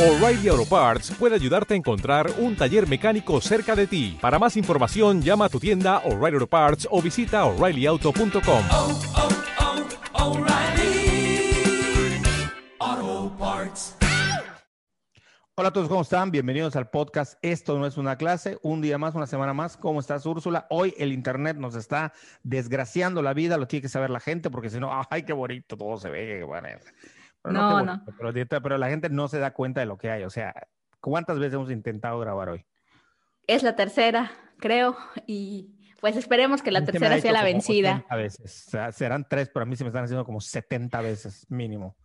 O'Reilly Auto Parts puede ayudarte a encontrar un taller mecánico cerca de ti. Para más información, llama a tu tienda O'Reilly Auto Parts o visita oreillyauto.com. oh, oh, Parts. Hola a todos, ¿cómo están? Bienvenidos al podcast Esto no es una clase, un día más, una semana más. ¿Cómo estás, Úrsula? Hoy el Internet nos está desgraciando la vida, lo tiene que saber la gente, porque si no, ¡ay, qué bonito todo se ve! Bueno, pero No, no. bonito, Pero, pero la gente no se da cuenta de lo que hay. O sea, ¿cuántas veces hemos intentado grabar hoy? Es la tercera, creo, y pues esperemos que la A tercera sea la vencida. 80 veces. O sea, serán tres, pero a mí se me están haciendo como 70 veces mínimo.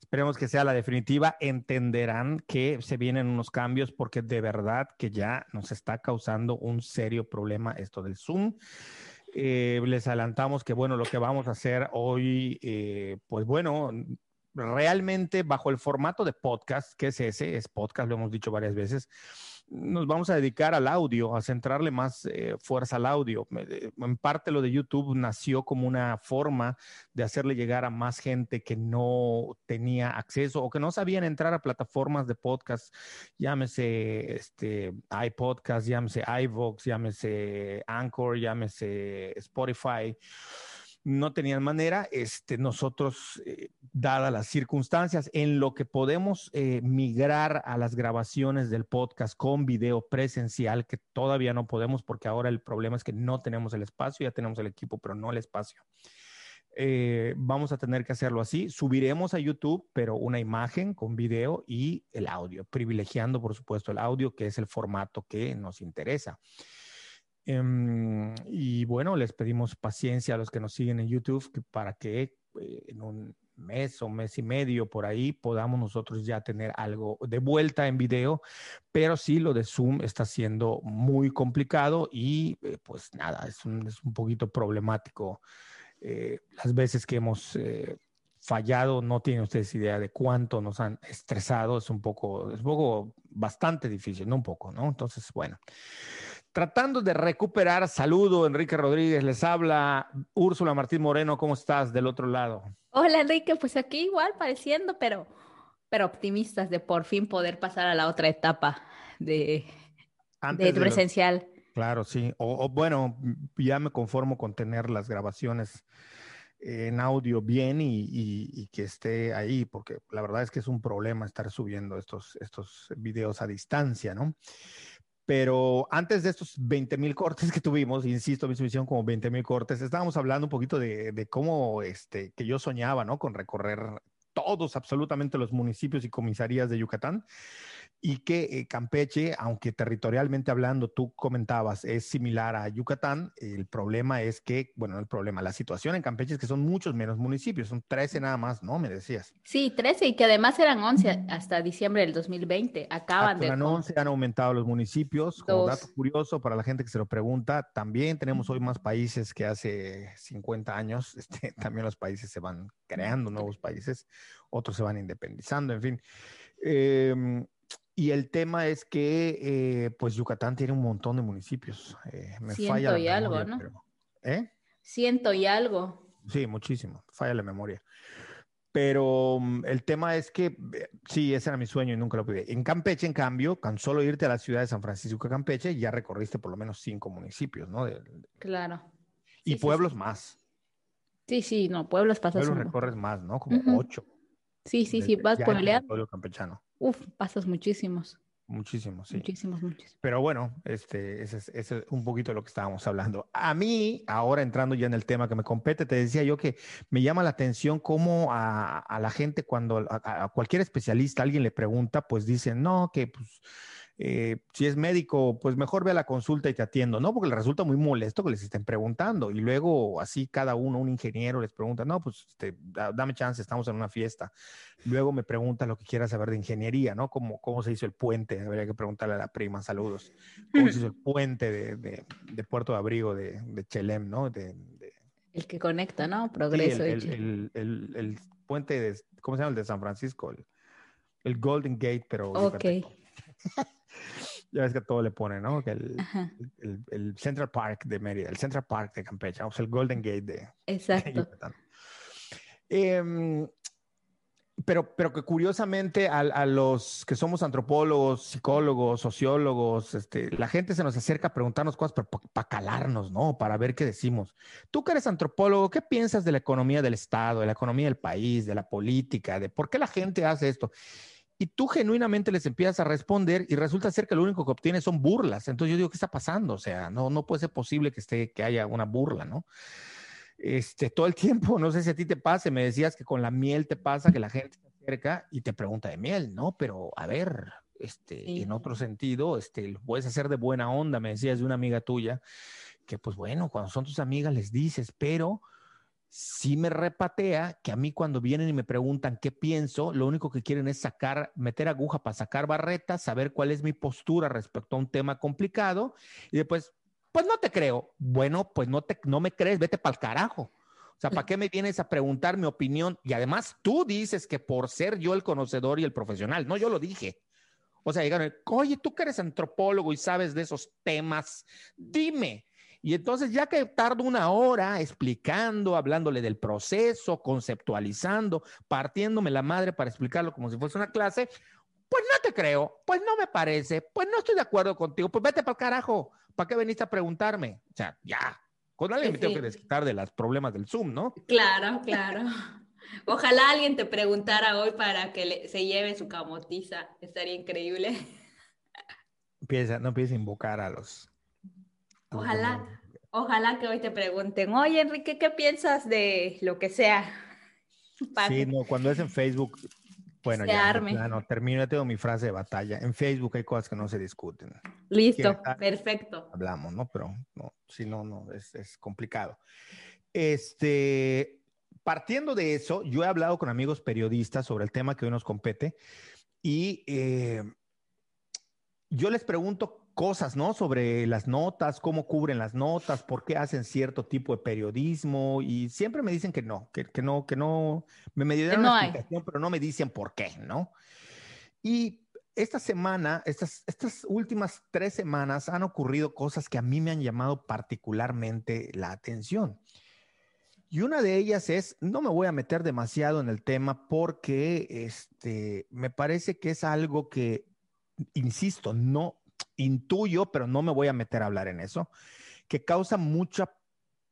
Esperemos que sea la definitiva. Entenderán que se vienen unos cambios porque de verdad que ya nos está causando un serio problema esto del Zoom. Eh, les adelantamos que, bueno, lo que vamos a hacer hoy, eh, pues bueno, realmente bajo el formato de podcast, que es ese, es podcast, lo hemos dicho varias veces, nos vamos a dedicar al audio, a centrarle más eh, fuerza al audio. Eh, En parte lo de YouTube nació como una forma de hacerle llegar a más gente que no tenía acceso o que no sabían entrar a plataformas de podcast, llámese este, iPodcast, llámese iVoox, llámese Anchor, llámese Spotify no tenían manera, este, nosotros, eh, dadas las circunstancias, en lo que podemos eh, migrar a las grabaciones del podcast con video presencial, que todavía no podemos porque ahora el problema es que no tenemos el espacio, ya tenemos el equipo, pero no el espacio. Eh, vamos a tener que hacerlo así. Subiremos a YouTube, pero una imagen con video y el audio, privilegiando, por supuesto, el audio, que es el formato que nos interesa. Em, y bueno, les pedimos paciencia a los que nos siguen en YouTube que para que eh, en un mes o mes y medio por ahí podamos nosotros ya tener algo de vuelta en video, pero sí lo de Zoom está siendo muy complicado y eh, pues nada, es un, es un poquito problemático. Eh, las veces que hemos eh, fallado, no tienen ustedes idea de cuánto nos han estresado, es un poco, es un poco bastante difícil, no un poco, ¿no? Entonces, bueno tratando de recuperar, saludo, Enrique Rodríguez, les habla Úrsula Martín Moreno, ¿cómo estás del otro lado? Hola Enrique, pues aquí igual pareciendo, pero, pero optimistas de por fin poder pasar a la otra etapa de, Antes de presencial. Claro, sí. O, o bueno, ya me conformo con tener las grabaciones en audio bien y, y- y que esté ahí, porque la verdad es que es un problema estar subiendo estos, estos videos a distancia, ¿no? Pero antes de estos 20 mil cortes que tuvimos, insisto, mi submisión como 20 mil cortes, estábamos hablando un poquito de, de cómo este, que yo soñaba, ¿no? Con recorrer todos, absolutamente los municipios y comisarías de Yucatán y que eh, Campeche, aunque territorialmente hablando, tú comentabas, es similar a Yucatán, el problema es que, bueno, no el problema, la situación en Campeche es que son muchos menos municipios, son 13 nada más, ¿no? Me decías. Sí, 13 y que además eran 11 hasta diciembre del 2020. Acaban de... Hasta no se han aumentado los municipios. Como Dos. dato curioso para la gente que se lo pregunta, también tenemos hoy más países que hace 50 años. Este, también los países se van creando nuevos países, otros se van independizando, en fin. Eh, y el tema es que, eh, pues, Yucatán tiene un montón de municipios. Eh, me Ciento falla la y algo, ¿no? pero- ¿Eh? Ciento y algo. Sí, muchísimo. Falla la memoria. Pero mm, el tema es que eh, sí, ese era mi sueño y nunca lo pude. En Campeche, en cambio, tan solo irte a la ciudad de San Francisco de Campeche, ya recorriste por lo menos cinco municipios, ¿no? De- Claro. y Sí, sí, pueblos más. Sí, sí, no, pueblos pasas Pueblos recorres más, ¿no? Como ocho. Sí, sí, sí, vas puebleando. territorio campechano. Uf, pasas muchísimos, Muchísimo, sí. muchísimos, muchísimos. Pero bueno, este, ese es, ese es un poquito de lo que estábamos hablando. A mí, ahora entrando ya en el tema que me compete, te decía yo que me llama la atención cómo a, a la gente cuando a, a cualquier especialista alguien le pregunta, pues dicen, no, que pues eh, si es médico, pues mejor ve a la consulta y te atiendo, ¿no? Porque le resulta muy molesto que les estén preguntando. Y luego así cada uno, un ingeniero les pregunta, no, pues este, da- dame chance, estamos en una fiesta. Luego me pregunta lo que quiera saber de ingeniería, ¿no? ¿Cómo, cómo se hizo el puente? Habría que preguntarle a la prima, saludos. ¿Cómo se hizo el puente de, de- de Puerto de Abrigo de, de Chelem, ¿no? De, El que conecta, ¿no? sí, Progreso. el, y el- el- puente de, ¿cómo se llama? El de San Francisco, el, el Golden Gate, pero Ok. Ya ves que todo le pone, ¿no? Que el, el- el Central Park de Mérida, el Central Park de Campeche, o sea, el Golden Gate de, de exacto. Yucatán. Em, pero, pero que curiosamente a, a los que somos antropólogos, psicólogos, sociólogos, este, la gente se nos acerca a preguntarnos cosas para calarnos, ¿no? Para ver qué decimos. Tú que eres antropólogo, ¿qué piensas de la economía del Estado, de la economía del país, de la política, de por qué la gente hace esto? Y tú genuinamente les empiezas a responder y resulta ser que lo único que obtienes son burlas. Entonces yo digo, ¿qué está pasando? O sea, no, no puede ser posible que, esté, que haya una burla, ¿no? este, todo el tiempo, no sé si a ti te pase, me decías que con la miel te pasa que la gente se acerca y te pregunta de miel, ¿no? Pero a ver, este, Sí. en otro sentido, este, lo puedes hacer de buena onda, me decías de una amiga tuya, que pues bueno, cuando son tus amigas les dices, pero sí me repatea que a mí cuando vienen y me preguntan qué pienso, lo único que quieren es sacar, meter aguja para sacar barretas, saber cuál es mi postura respecto a un tema complicado y después, pues no te creo. Bueno, pues no, te, no me crees, vete para el carajo. O sea, ¿para qué me vienes a preguntar mi opinión? Y además tú dices que por ser yo el conocedor y el profesional, no, yo lo dije. O sea, llegaron, oye, tú que eres antropólogo y sabes de esos temas, dime. Y entonces, ya que tardo una hora explicando, hablándole del proceso, conceptualizando, partiéndome la madre para explicarlo como si fuese una clase, pues no te creo, pues no me parece, pues no estoy de acuerdo contigo, pues vete para el carajo. ¿Para qué veniste a preguntarme? O sea, ya. Con alguien me tengo que desquitar de los problemas del Zoom, ¿no? Claro, claro. Ojalá alguien te preguntara hoy para que le- se lleve su camotiza. Estaría increíble. Empieza, no empieces a invocar a los. Los Ojalá, ojalá que hoy te pregunten, oye Enrique, ¿qué piensas de lo que sea? Sí, no, cuando es en Facebook, bueno, Se ya, arme. plano, termino, ya tengo mi frase de batalla. En Facebook hay cosas que no se discuten. Listo, perfecto. hablamos, ¿no? Pero no, si no, no, es, es complicado. Este, partiendo de eso, yo he hablado con amigos periodistas sobre el tema que hoy nos compete y eh, yo les pregunto cosas, ¿no? Sobre las notas, cómo cubren las notas, por qué hacen cierto tipo de periodismo y siempre me dicen que no, que, que no, que no, me, me dieron no una hay. explicación, pero no me dicen por qué, ¿no? Y esta semana, estas, estas últimas tres semanas han ocurrido cosas que a mí me han llamado particularmente la atención. Y una de ellas es, no me voy a meter demasiado en el tema porque este, me parece que es algo que, insisto, no intuyo, pero no me voy a meter a hablar en eso, que causa mucha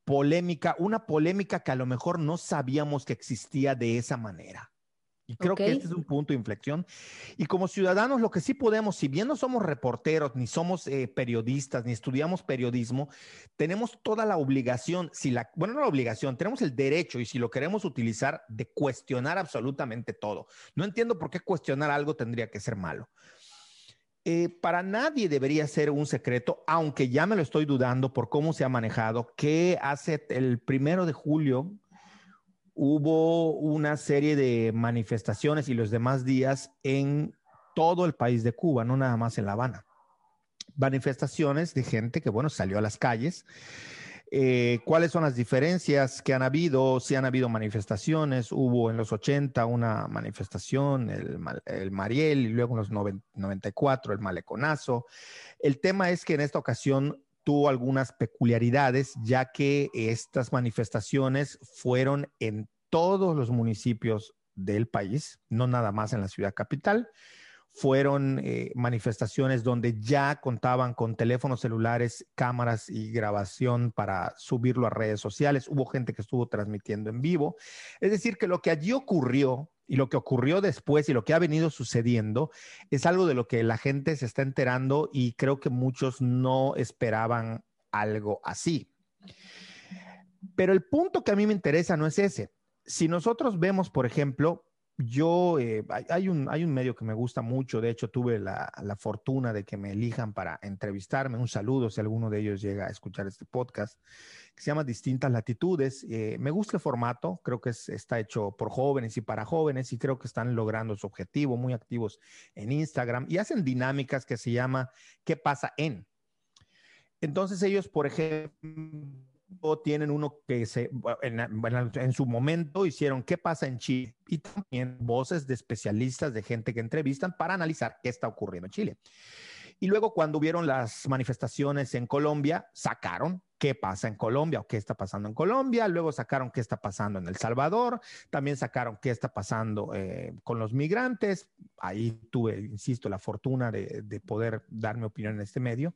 polémica, una polémica que a lo mejor no sabíamos que existía de esa manera. Y creo que este es un punto de inflexión. Y como ciudadanos, lo que sí podemos, si bien no somos reporteros, ni somos eh, periodistas, ni estudiamos periodismo, tenemos toda la obligación, si la, bueno, no la obligación, tenemos el derecho y si lo queremos utilizar, de cuestionar absolutamente todo. No entiendo por qué cuestionar algo tendría que ser malo. Eh, para nadie debería ser un secreto, aunque ya me lo estoy dudando por cómo se ha manejado, que hace el primero de julio hubo una serie de manifestaciones y los demás días en todo el país de Cuba, no nada más en La Habana. Manifestaciones de gente que, bueno, salió a las calles. Eh, ¿Cuáles son las diferencias que han habido? Si han habido manifestaciones, hubo en los 80 una manifestación, el, el Mariel, y luego en los noven- 94 el Maleconazo. El tema es que en esta ocasión tuvo algunas peculiaridades, ya que estas manifestaciones fueron en todos los municipios del país, no nada más en la ciudad capital. Fueron eh, manifestaciones donde ya contaban con teléfonos celulares, cámaras y grabación para subirlo a redes sociales. Hubo gente que estuvo transmitiendo en vivo. Es decir, que lo que allí ocurrió y lo que ocurrió después y lo que ha venido sucediendo es algo de lo que la gente se está enterando y creo que muchos no esperaban algo así. Pero el punto que a mí me interesa no es ese. Si nosotros vemos, por ejemplo, yo, eh, hay, un, hay un medio que me gusta mucho, de hecho tuve la, la fortuna de que me elijan para entrevistarme, un saludo si alguno de ellos llega a escuchar este podcast, que se llama Distintas Latitudes. Eh, me gusta el formato, creo que es- está hecho por jóvenes y para jóvenes y creo que están logrando su objetivo, muy activos en Instagram y hacen dinámicas que se llama ¿Qué pasa en? Entonces ellos, por ejemplo, tienen uno que se, en, en su momento hicieron qué pasa en Chile y también voces de especialistas, de gente que entrevistan para analizar qué está ocurriendo en Chile. Y luego cuando hubieron las manifestaciones en Colombia, sacaron qué pasa en Colombia o qué está pasando en Colombia, luego sacaron qué está pasando en El Salvador, también sacaron qué está pasando eh, con los migrantes. Ahí tuve, insisto, la fortuna de, de poder dar mi opinión en este medio,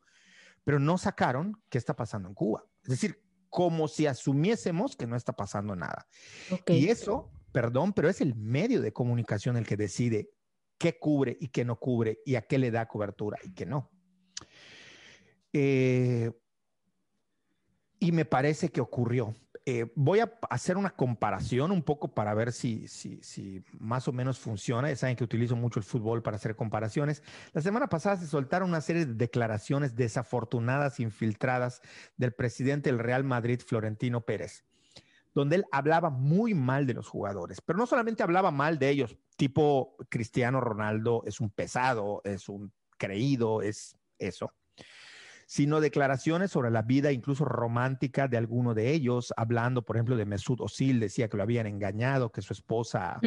pero no sacaron qué está pasando en Cuba. Es decir, como si asumiésemos que no está pasando nada. Y eso, perdón, pero es el medio de comunicación el que decide qué cubre y qué no cubre y a qué le da cobertura y qué no. Eh, y me parece que ocurrió. Eh, voy a hacer una comparación un poco para ver si, más o menos funciona. Ya saben que utilizo mucho el fútbol para hacer comparaciones. La semana pasada se soltaron una serie de declaraciones desafortunadas, infiltradas del presidente del Real Madrid, Florentino Pérez, donde él hablaba muy mal de los jugadores, pero no solamente hablaba mal de ellos, tipo Cristiano Ronaldo es un pesado, es un creído, es eso sino declaraciones sobre la vida incluso romántica de alguno de ellos, hablando, por ejemplo, de Mesut Özil, decía que lo habían engañado, que su esposa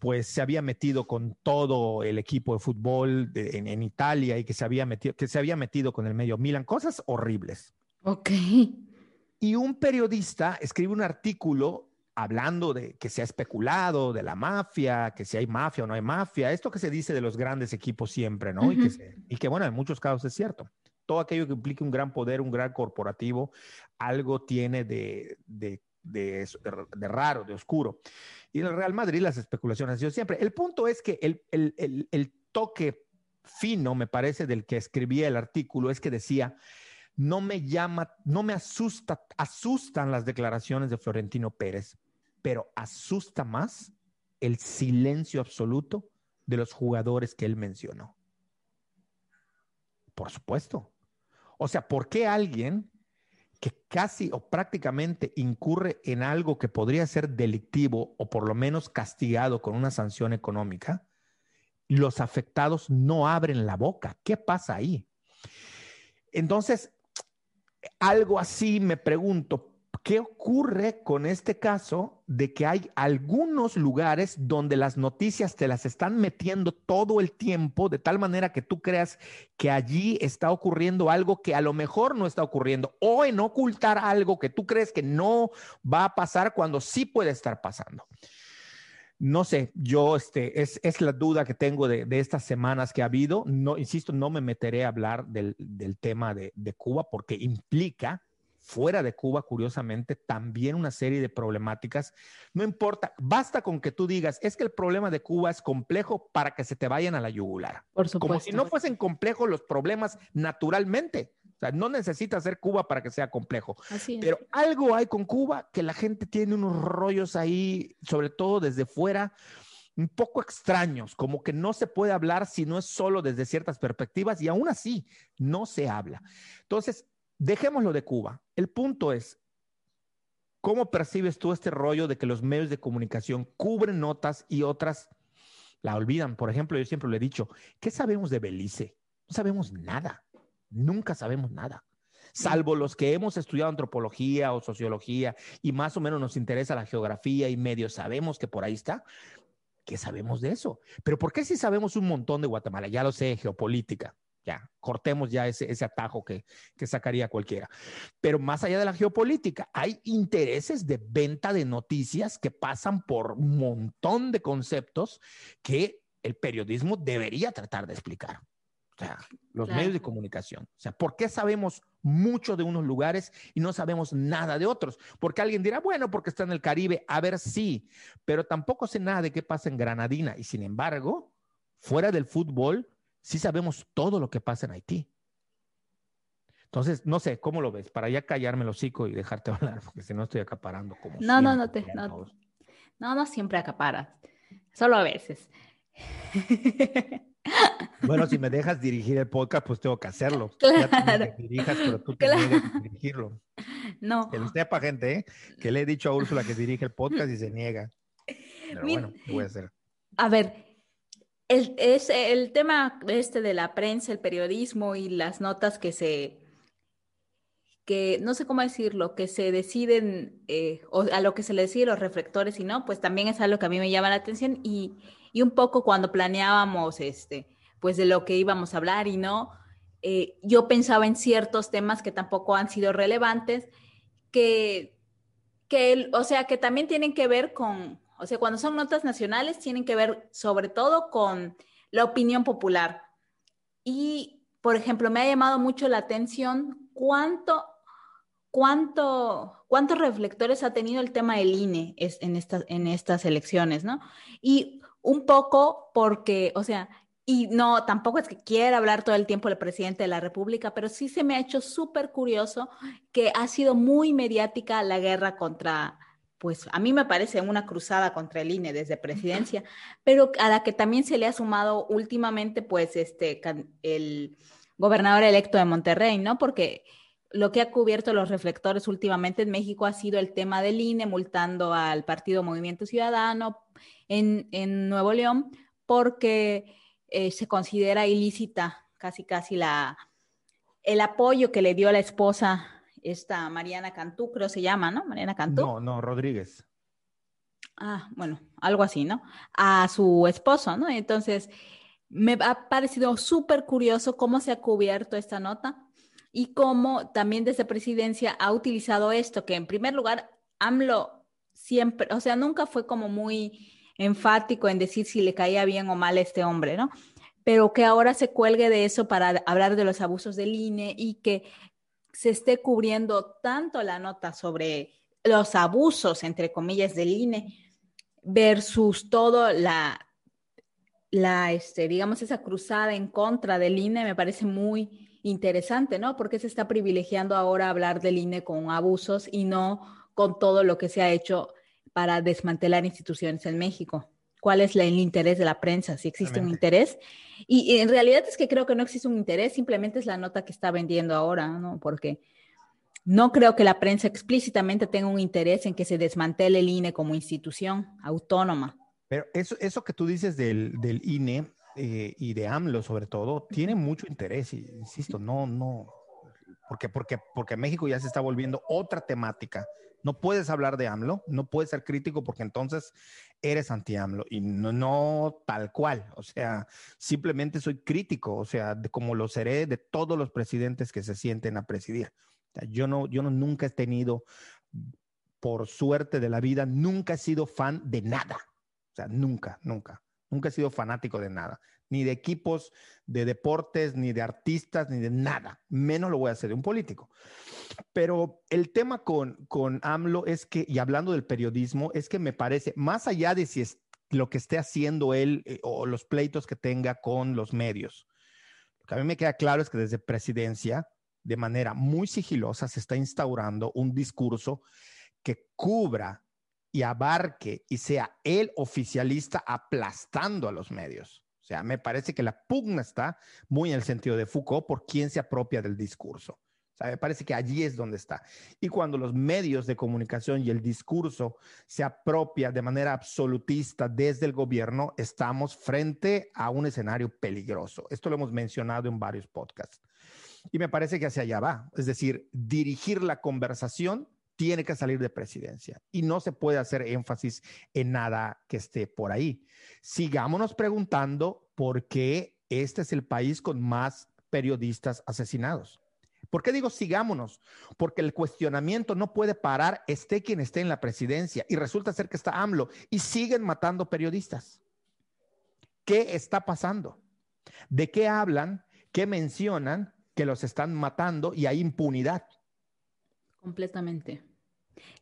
pues se había metido con todo el equipo de fútbol de, en, en, Italia y que se había metido que se había metido con el medio Milan, cosas horribles. Ok. Y un periodista escribe un artículo hablando de que se ha especulado de la mafia, que si hay mafia o no hay mafia, esto que se dice de los grandes equipos siempre, ¿no? Uh -huh. y, que se, y que bueno, en muchos casos es cierto todo aquello que implique un gran poder, un gran corporativo, algo tiene de, de, de, raro, de oscuro. Y en el Real Madrid las especulaciones han sido siempre. El punto es que el, el, el, el toque fino, me parece, del que escribía el artículo es que decía, no me llama, no me asusta, asustan las declaraciones de Florentino Pérez, pero asusta más el silencio absoluto de los jugadores que él mencionó. Por supuesto. O sea, ¿por qué alguien que casi o prácticamente incurre en algo que podría ser delictivo o por lo menos castigado con una sanción económica, los afectados no abren la boca? ¿Qué pasa ahí? Entonces, algo así me pregunto, ¿qué ocurre con este caso de que hay algunos lugares donde las noticias te las están metiendo todo el tiempo de tal manera que tú creas que allí está ocurriendo algo que a lo mejor no está ocurriendo o en ocultar algo que tú crees que no va a pasar cuando sí puede estar pasando? No sé, yo, este, es, es la duda que tengo de, de, estas semanas que ha habido. No, insisto, no me meteré a hablar del, del tema de, de Cuba porque implica fuera de Cuba, curiosamente, también una serie de problemáticas. No importa, basta con que tú digas, es que el problema de Cuba es complejo para que se te vayan a la yugular. Por supuesto. Como si no fuesen complejos los problemas naturalmente. O sea, no necesita ser Cuba para que sea complejo. Así es. Pero algo hay con Cuba que la gente tiene unos rollos ahí, sobre todo desde fuera, un poco extraños, como que no se puede hablar si no es solo desde ciertas perspectivas y aún así no se habla. Entonces, dejémoslo de Cuba. El punto es, ¿cómo percibes tú este rollo de que los medios de comunicación cubren notas y otras la olvidan? Por ejemplo, yo siempre le he dicho, ¿qué sabemos de Belice? No sabemos nada. Nunca sabemos nada. Salvo los que hemos estudiado antropología o sociología y más o menos nos interesa la geografía y medio sabemos que por ahí está. ¿Qué sabemos de eso? Pero ¿por qué si sabemos un montón de Guatemala? Ya lo sé, geopolítica. Ya, cortemos ya ese, ese atajo que, que, sacaría cualquiera. Pero más allá de la geopolítica, hay intereses de venta de noticias que pasan por un montón de conceptos que el periodismo debería tratar de explicar. O sea, los claro. medios de comunicación. O sea, ¿por qué sabemos mucho de unos lugares y no sabemos nada de otros? Porque alguien dirá, bueno, porque está en el Caribe. A ver, sí, pero tampoco sé nada de qué pasa en Granadina. Y sin embargo, fuera del fútbol, sí sabemos todo lo que pasa en Haití. Entonces, no sé, ¿cómo lo ves? Para ya callarme el hocico y dejarte hablar, porque si no estoy acaparando como No, no, no te, no, no, no siempre acaparas, solo a veces. Bueno, si me dejas dirigir el podcast, pues tengo que hacerlo. Claro. Ya que dirijas, pero tú te claro. niegas a dirigirlo. No. Que lo sepa, gente, ¿eh? que le he dicho a Úrsula que dirige el podcast y se niega. Pero Mi... bueno, ¿qué voy a hacer? A ver, el, es el tema este de la prensa, el periodismo y las notas que se, que no sé cómo decirlo, que se deciden, eh, o a lo que se le decide los reflectores y no, pues también es algo que a mí me llama la atención y, y un poco cuando planeábamos este, pues de lo que íbamos a hablar y no. Eh, yo pensaba en ciertos temas que tampoco han sido relevantes, que, que, o sea, que también tienen que ver con, o sea, cuando son notas nacionales, tienen que ver sobre todo con la opinión popular. Y, por ejemplo, me ha llamado mucho la atención cuánto, cuánto, cuántos reflectores ha tenido el tema del INE en, estas, en estas elecciones, ¿no? Y un poco porque, o sea, y no, tampoco es que quiera hablar todo el tiempo el presidente de la República, pero sí se me ha hecho súper curioso que ha sido muy mediática la guerra contra, pues a mí me parece una cruzada contra el INE desde presidencia, pero a la que también se le ha sumado últimamente, pues, este, el gobernador electo de Monterrey, ¿no? Porque lo que ha cubierto los reflectores últimamente en México ha sido el tema del INE multando al partido Movimiento Ciudadano en, en Nuevo León, porque eh, se considera ilícita casi casi la, el apoyo que le dio la esposa, esta Mariana Cantú, creo se llama, ¿no? Mariana Cantú. No, no, Rodríguez. Ah, bueno, algo así, ¿no? A su esposo, ¿no? Entonces, me ha parecido súper curioso cómo se ha cubierto esta nota y cómo también desde presidencia ha utilizado esto, que en primer lugar, AMLO siempre, o sea, nunca fue como muy enfático en decir si le caía bien o mal a este hombre, ¿no? Pero que ahora se cuelgue de eso para hablar de los abusos del INE y que se esté cubriendo tanto la nota sobre los abusos, entre comillas, del INE versus todo la, la este, digamos, esa cruzada en contra del INE me parece muy interesante, ¿no? Porque se está privilegiando ahora hablar del INE con abusos y no con todo lo que se ha hecho para desmantelar instituciones en México. ¿Cuál es el interés de la prensa? Si existe un interés. Y, en realidad es que creo que no existe un interés, simplemente es la nota que está vendiendo ahora, ¿no? Porque no creo que la prensa explícitamente tenga un interés en que se desmantele el INE como institución autónoma. Pero eso, eso que tú dices del, del INE eh, y de AMLO sobre todo, tiene mucho interés, insisto, no, no, porque, porque, porque México ya se está volviendo otra temática no puedes hablar de AMLO, no puedes ser crítico porque entonces eres anti-AMLO y no, no, tal cual. O sea, simplemente soy crítico, o sea, de, como lo seré de todos los presidentes que se sienten a presidir. yo no, yo no nunca he tenido, por suerte de la vida, nunca he sido fan de nada. O sea, nunca, nunca. Nunca he sido fanático de nada, ni de equipos, de deportes, ni de artistas, ni de nada. Menos lo voy a hacer de un político. Pero el tema con, con AMLO es que, y hablando del periodismo, es que me parece, más allá de si es lo que esté haciendo él eh, o los pleitos que tenga con los medios, lo que a mí me queda claro es que desde presidencia, de manera muy sigilosa, se está instaurando un discurso que cubra y abarque y sea el oficialista aplastando a los medios. Sea, me parece que la pugna está muy en el sentido de Foucault por quién se apropia del discurso. O sea, me parece que allí es donde está. Y cuando los medios de comunicación y el discurso se apropia de manera absolutista desde el gobierno, estamos frente a un escenario peligroso. Esto lo hemos mencionado en varios podcasts. Y me parece que hacia allá va. Es decir, dirigir la conversación tiene que salir de presidencia y no se puede hacer énfasis en nada que esté por ahí. Sigámonos preguntando por qué este es el país con más periodistas asesinados. ¿Por qué digo sigámonos? Porque el cuestionamiento no puede parar, esté quien esté en la presidencia, y resulta ser que está AMLO, y siguen matando periodistas. ¿Qué está pasando? ¿De qué hablan? ¿Qué mencionan? Que los están matando y hay impunidad. Completamente.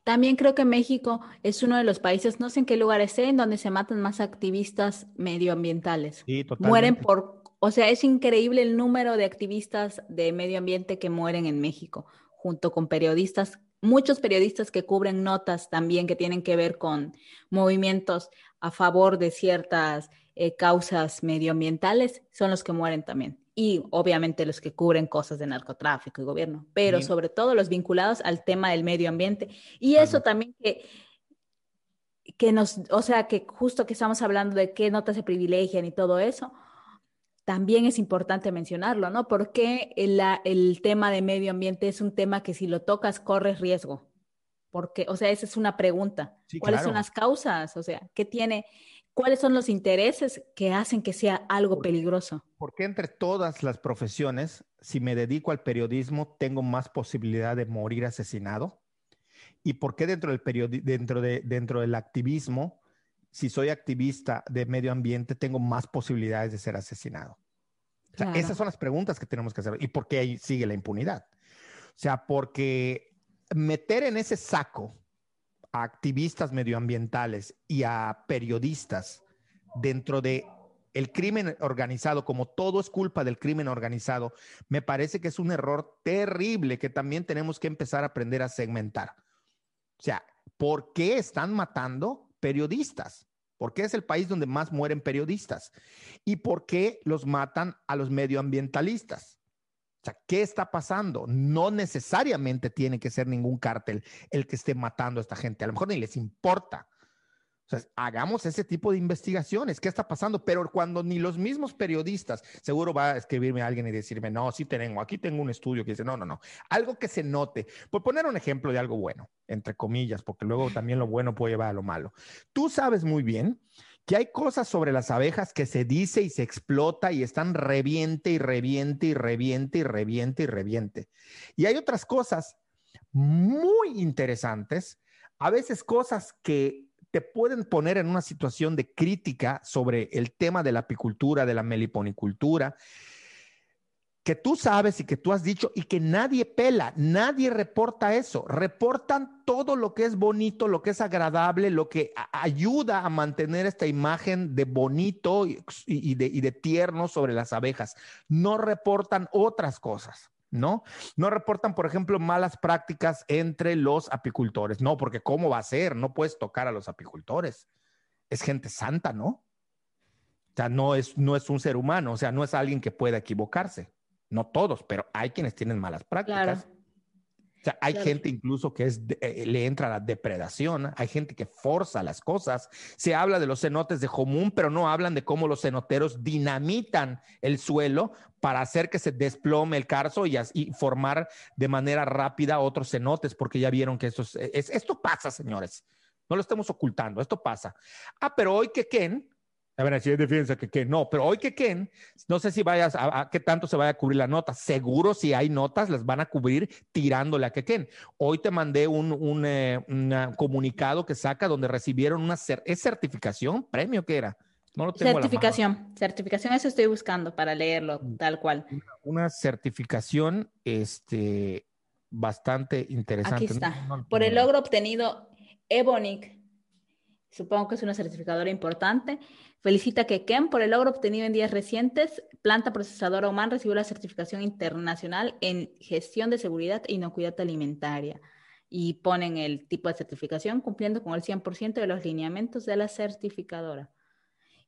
También creo que México es uno de los países, no sé en qué lugar esté, en donde se matan más activistas medioambientales. Sí, totalmente. Mueren por, o sea, es increíble el número de activistas de medio ambiente que mueren en México, junto con periodistas, muchos periodistas que cubren notas también que tienen que ver con movimientos a favor de ciertas eh, causas medioambientales, son los que mueren también y obviamente los que cubren cosas de narcotráfico y gobierno, pero sobre todo los vinculados al tema del medio ambiente. Y eso también que, que nos, o sea, que justo que estamos hablando de qué notas se privilegian y todo eso, también es importante mencionarlo, ¿no? Porque el, el tema de medio ambiente es un tema que si lo tocas corres riesgo. Porque, o sea, esa es una pregunta. ¿Cuáles son las causas? O sea, ¿qué tiene? ¿Cuáles son los intereses que hacen que sea algo peligroso? ¿Por qué entre todas las profesiones, si me dedico al periodismo, tengo más posibilidad de morir asesinado? ¿Y por qué dentro del, periodi- dentro de, dentro del activismo, si soy activista de medio ambiente, tengo más posibilidades de ser asesinado? O sea, Claro. esas son las preguntas que tenemos que hacer. ¿Y por qué ahí sigue la impunidad? O sea, porque meter en ese saco a activistas medioambientales y a periodistas dentro de el crimen organizado, como todo es culpa del crimen organizado, me parece que es un error terrible que también tenemos que empezar a aprender a segmentar. O sea, ¿por qué están matando periodistas? ¿Por qué es el país donde más mueren periodistas? ¿Y por qué los matan a los medioambientalistas? O sea, ¿qué está pasando? No necesariamente tiene que ser ningún cártel el que esté matando a esta gente. A lo mejor ni les importa. O sea, hagamos ese tipo de investigaciones. ¿Qué está pasando? Pero cuando ni los mismos periodistas, seguro va a escribirme alguien y decirme, no, sí tengo, aquí tengo un estudio que dice, no, no, no. Algo que se note. Por poner un ejemplo de algo bueno, entre comillas, porque luego también lo bueno puede llevar a lo malo. Tú sabes muy bien que hay cosas sobre las abejas que se dice y se explota y están reviente y reviente y reviente y reviente y reviente. Y hay otras cosas muy interesantes, a veces cosas que te pueden poner en una situación de crítica sobre el tema de la apicultura, de la meliponicultura, que tú sabes y que tú has dicho y que nadie pela, nadie reporta eso. Reportan todo lo que es bonito, lo que es agradable, lo que ayuda a mantener esta imagen de bonito y, y de, y de tierno sobre las abejas. No reportan otras cosas. ¿no? No reportan, por ejemplo, malas prácticas entre los apicultores. No, porque ¿cómo va a ser? No puedes tocar a los apicultores. Es gente santa, ¿no? O sea, no es, no es un ser humano, o sea, no es alguien que pueda equivocarse. No todos, pero hay quienes tienen malas prácticas. Claro. O sea, hay Claro. gente incluso que es de- eh, le entra la depredación, hay gente que forza las cosas. Se habla de los cenotes de Jomún, pero no hablan de cómo los cenoteros dinamitan el suelo para hacer que se desplome el carzo y, formar de manera rápida otros cenotes, porque ya vieron que esto, es, es- esto pasa, señores. No lo estamos ocultando, esto pasa. Ah, pero hoy que Ken, a ver, si es defensa que Ken, no, pero hoy que Ken, no sé si vayas a, a qué tanto se vaya a cubrir la nota. Seguro si hay notas, las van a cubrir tirándole a que Ken. Hoy te mandé un, un, eh, una comunicado que saca donde recibieron una cer- ¿es certificación, premio que era. No lo tengo. Certificación. Certificación, eso estoy buscando para leerlo tal cual. Una certificación, este, bastante interesante. Aquí está. No, no, no, Por el logro obtenido, Ebonic, supongo que es una certificadora importante, felicita que Ken por el logro obtenido en días recientes. Planta procesadora Oman recibió la certificación internacional en gestión de seguridad e inocuidad alimentaria. Y ponen el tipo de certificación cumpliendo con el 100% de los lineamientos de la certificadora.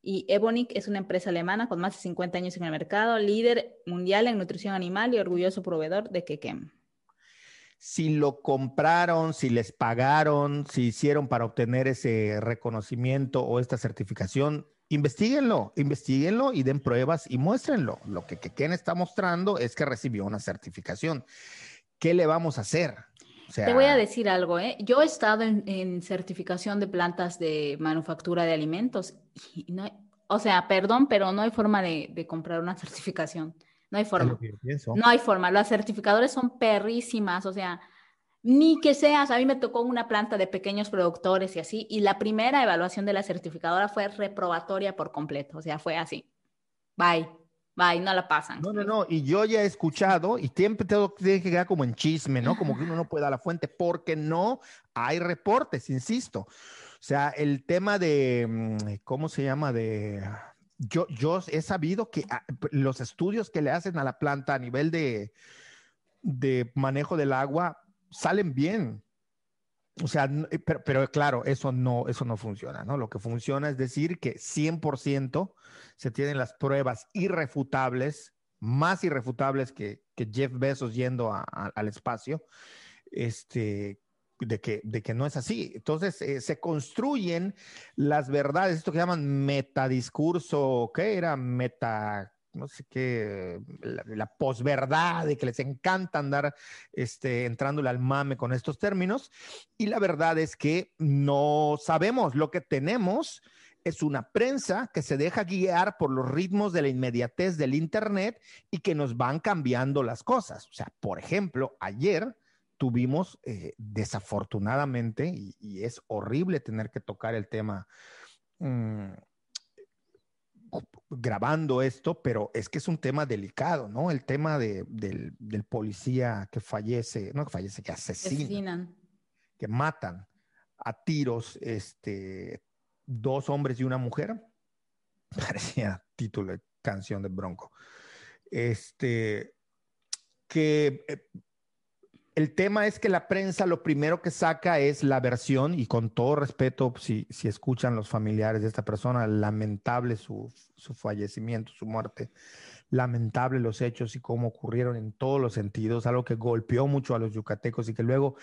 Y Ebonic es una empresa alemana con más de 50 años en el mercado, líder mundial en nutrición animal y orgulloso proveedor de Kekem. Si lo compraron, si les pagaron, si hicieron para obtener ese reconocimiento o esta certificación, investiguenlo, investiguenlo y den pruebas y muéstrenlo. Lo que, que Ken está mostrando es que recibió una certificación. ¿Qué le vamos a hacer? Te voy a decir algo, ¿eh? Yo he estado en, certificación de plantas de manufactura de alimentos y no o sea, perdón, pero no hay forma de comprar una certificación. No hay forma. No hay forma. Las certificadores son perrísimas, o sea, ni que seas, a mí me tocó una planta de pequeños productores y así, y la primera evaluación de la certificadora fue reprobatoria por completo, o sea, fue así. Bye, bye, no la pasan. No, no, no, y yo ya he escuchado y siempre tengo tiene que quedar como en chisme, ¿no? Como que uno no puede dar la fuente porque no hay reportes, insisto. O sea, el tema de, mm, ¿cómo se llama? De, yo, yo he sabido que ah, los estudios que le hacen a la planta a nivel de, manejo del agua salen bien. O sea, eh, pero, claro, eso no, eso no funciona, ¿no? Lo que funciona es decir que 100% se tienen las pruebas irrefutables, más irrefutables que, Jeff Bezos yendo al espacio, este, de que, de que no es así. Entonces, eh, se construyen las verdades, esto que llaman metadiscurso, ¿qué era? Meta, no sé qué, la, la posverdad, de que les encanta andar este, entrándole al mame con estos términos. Y la verdad es que no sabemos lo que tenemos es una prensa que se deja guiar por los ritmos de la inmediatez del Internet y que nos van cambiando las cosas. O sea, por ejemplo, ayer tuvimos eh, desafortunadamente, y, y, es horrible tener que tocar el tema mmm, grabando esto, pero es que es un tema delicado, ¿no? El tema de, del, del, policía que fallece, no que fallece, que asesina, Asesinan. que matan a tiros este, dos hombres y una mujer. Parecía título de canción de Bronco. Este, que eh, el tema es que la prensa lo primero que saca es la versión, y con todo respeto, si, si escuchan los familiares de esta persona, lamentable su, su, fallecimiento, su muerte, lamentable los hechos y cómo ocurrieron en todos los sentidos, algo que golpeó mucho a los yucatecos y que luego,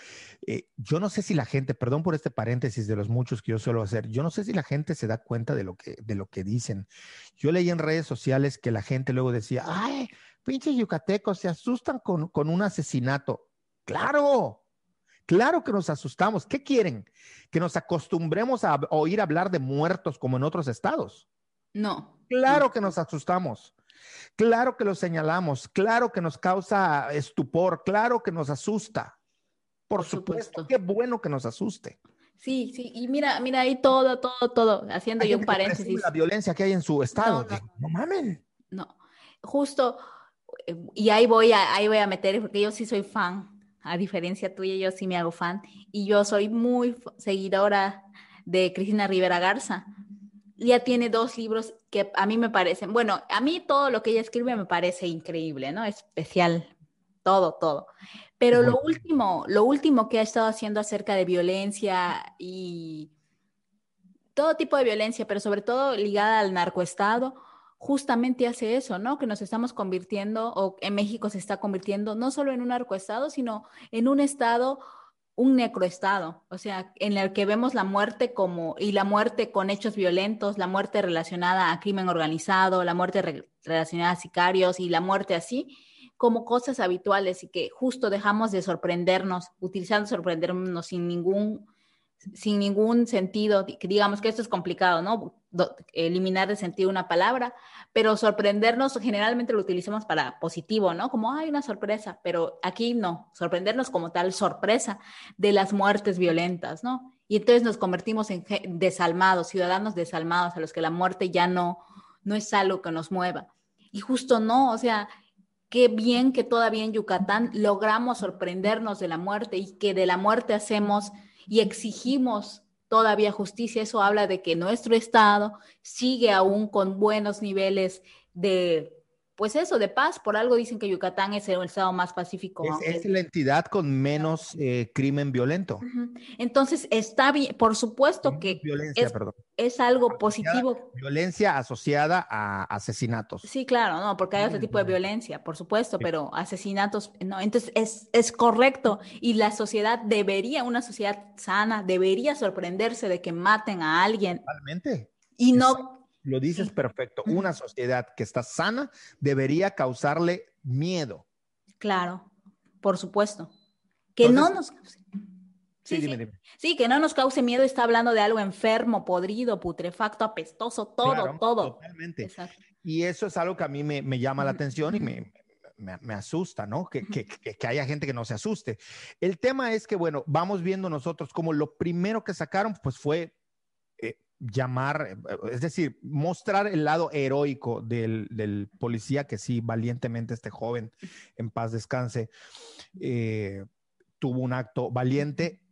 eh, yo no sé si la gente, perdón por este paréntesis de los muchos que yo suelo hacer, yo no sé si la gente se da cuenta de lo que, de lo que dicen. Yo leí en redes sociales que la gente luego decía, ay, pinches yucatecos, se asustan con, con un asesinato Claro, claro que nos asustamos. ¿Qué quieren? ¿Que nos acostumbremos a oír hablar de muertos como en otros estados? No. Claro que nos asustamos. Claro que lo señalamos. Claro que nos causa estupor. Claro que nos asusta. Por, Por supuesto. supuesto. Qué bueno que nos asuste. Sí, sí, y mira, mira ahí todo, todo, todo, haciendo yo un paréntesis. La violencia que hay en su estado. No, no, no mamen. No, justo, eh, y ahí voy a, ahí voy a meter, porque yo sí soy fan a diferencia tuya, yo sí me hago fan y yo soy muy seguidora de Cristina Rivera Garza. Ya tiene dos libros que a mí me parecen, bueno, a mí todo lo que ella escribe me parece increíble, ¿no? Especial, todo, todo. Pero lo último, lo último que ha estado haciendo acerca de violencia y todo tipo de violencia, pero sobre todo ligada al narcoestado, justamente hace eso, ¿no? Que nos estamos convirtiendo, o en México se está convirtiendo no solo en un arcoestado, sino en un estado, un necroestado, o sea, en el que vemos la muerte como, y la muerte con hechos violentos, la muerte relacionada a crimen organizado, la muerte re relacionada a sicarios y la muerte así, como cosas habituales y que justo dejamos de sorprendernos, utilizando sorprendernos sin ningún sin ningún sentido, digamos que esto es complicado, ¿no? eliminar de sentido una palabra, pero sorprendernos generalmente lo utilizamos para positivo, ¿no? Como hay una sorpresa, pero aquí no, sorprendernos como tal sorpresa de las muertes violentas, ¿no? Y entonces nos convertimos en desalmados, ciudadanos desalmados a los que la muerte ya no no es algo que nos mueva. Y justo no, o sea, qué bien que todavía en Yucatán logramos sorprendernos de la muerte y que de la muerte hacemos y exigimos todavía justicia. Eso habla de que nuestro Estado sigue aún con buenos niveles de, pues eso, de paz. Por algo dicen que Yucatán es el estado más pacífico. Es, es la entidad con menos eh, crimen violento. Entonces, está bien, por supuesto que violencia, es, perdón. es algo positivo. Violencia asociada a asesinatos. Sí, claro, no, porque hay otro tipo de violencia, por supuesto, pero asesinatos, no. Entonces, es, es correcto y la sociedad debería, una sociedad sana, debería sorprenderse de que maten a alguien. Totalmente. Y no lo dices perfecto. Una sociedad que está sana debería causarle miedo. Claro, por supuesto. Que Entonces, no nos cause. Sí, sí, dime, dime. sí, que no nos cause miedo, está hablando de algo enfermo, podrido, putrefacto, apestoso, todo, claro, todo. Totalmente. Exacto. Y eso es algo que a mí me, me llama la atención y me, me, me, asusta, ¿no? Que, que, que, haya gente que no se asuste. El tema es que, bueno, vamos viendo nosotros como lo primero que sacaron, pues fue llamar, eh, es decir, mostrar el lado heroico del, del, policía que sí, valientemente este joven, en paz descanse, eh, tuvo un acto valiente,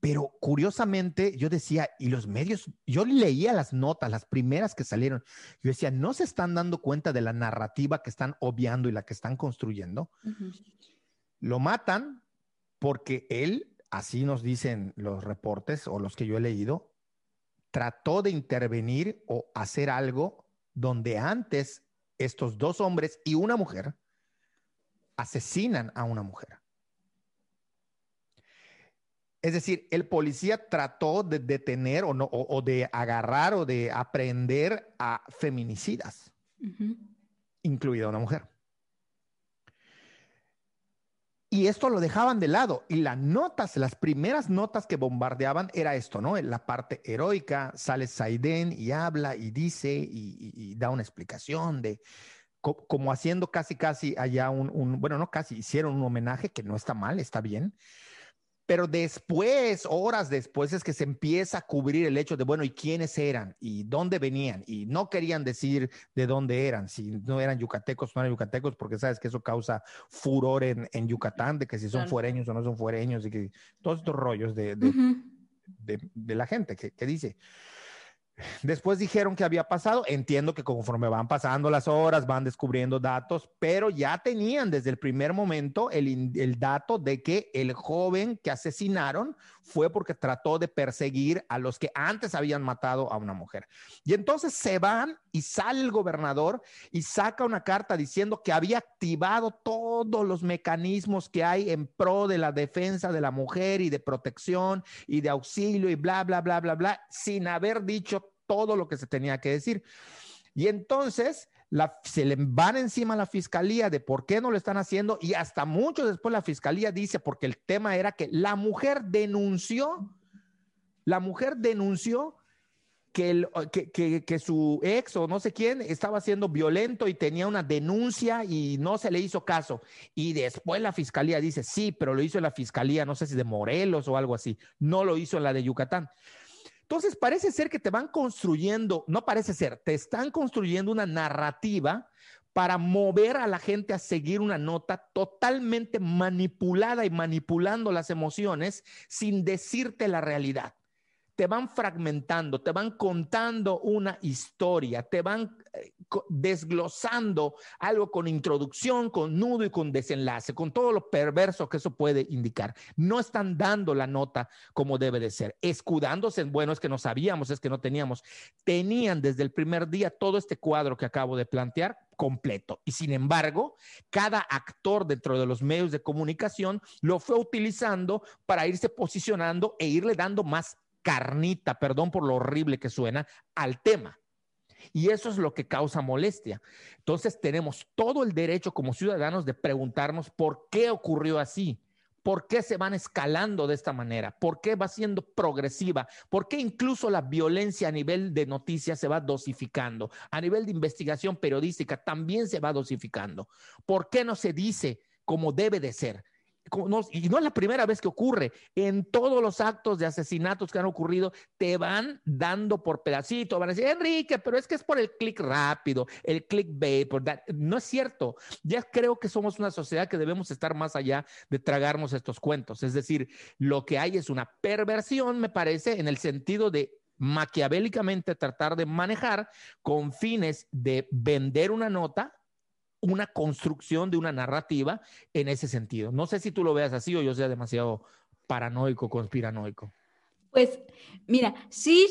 pero curiosamente yo decía, y los medios, yo leía las notas, las primeras que salieron, yo decía, no se están dando cuenta de la narrativa que están obviando y la que están construyendo. Uh -huh. Lo matan porque él, así nos dicen los reportes o los que yo he leído, trató de intervenir o hacer algo donde antes estos dos hombres y una mujer asesinan a una mujer. Es decir, el policía trató de detener o, no, o, o de agarrar o de aprender a feminicidas, uh -huh. incluida una mujer. Y esto lo dejaban de lado. Y las notas, las primeras notas que bombardeaban era esto, ¿no? La parte heroica, sale Saiden y habla y dice y, da una explicación de como haciendo casi, casi allá un, un, bueno, no casi, hicieron un homenaje que no está mal, está bien, pero después, horas después, es que se empieza a cubrir el hecho de, bueno, ¿y quiénes eran? ¿Y dónde venían? Y no querían decir de dónde eran, si no eran yucatecos, no eran yucatecos, porque sabes que eso causa furor en, en Yucatán, de que si son claro. fuereños o no son fuereños, y que todos estos rollos de, de, uh -huh. de, de la gente que, que dice. Después dijeron que había pasado. Entiendo que conforme van pasando las horas, van descubriendo datos, pero ya tenían desde el primer momento el, el, dato de que el joven que asesinaron fue porque trató de perseguir a los que antes habían matado a una mujer. Y entonces se van y sale el gobernador y saca una carta diciendo que había activado todos los mecanismos que hay en pro de la defensa de la mujer y de protección y de auxilio y bla, bla, bla, bla, bla, sin haber dicho todo lo que se tenía que decir. Y entonces se le van encima a la fiscalía de por qué no lo están haciendo y hasta mucho después la fiscalía dice, porque el tema era que la mujer denunció, la mujer denunció que, que, que, que, su ex o no sé quién estaba siendo violento y tenía una denuncia y no se le hizo caso. Y después la fiscalía dice, sí, pero lo hizo en la fiscalía, no sé si de Morelos o algo así, no lo hizo en la de Yucatán. Entonces, parece ser que te van construyendo, no parece ser, te están construyendo una narrativa para mover a la gente a seguir una nota totalmente manipulada y manipulando las emociones sin decirte la realidad. Te van fragmentando, te van contando una historia, te van desglosando algo con introducción, con nudo y con desenlace, con todo lo perverso que eso puede indicar. No están dando la nota como debe de ser, escudándose en, bueno, es que no sabíamos, es que no teníamos. Tenían desde el primer día todo este cuadro que acabo de plantear completo. Y sin embargo, cada actor dentro de los medios de comunicación lo fue utilizando para irse posicionando e irle dando más carnita, perdón por lo horrible que suena, al tema. Y eso es lo que causa molestia. Entonces tenemos todo el derecho como ciudadanos de preguntarnos por qué ocurrió así. ¿Por qué se van escalando de esta manera? ¿Por qué va siendo progresiva? ¿Por qué incluso la violencia a nivel de noticias se va dosificando? A nivel de investigación periodística también se va dosificando. ¿Por qué no se dice como debe de ser? Y no es la primera vez que ocurre. En todos los actos de asesinatos que han ocurrido, te van dando por pedacito. Van a decir, Enrique, pero es que es por el clic rápido, el clickbait. Por. No es cierto. Ya creo que somos una sociedad que debemos estar más allá de tragarnos estos cuentos. Es decir, lo que hay es una perversión, me parece, en el sentido de maquiavélicamente tratar de manejar con fines de vender una nota una construcción de una narrativa en ese sentido. No sé si tú lo veas así o yo sea demasiado paranoico, conspiranoico. Pues mira, sí,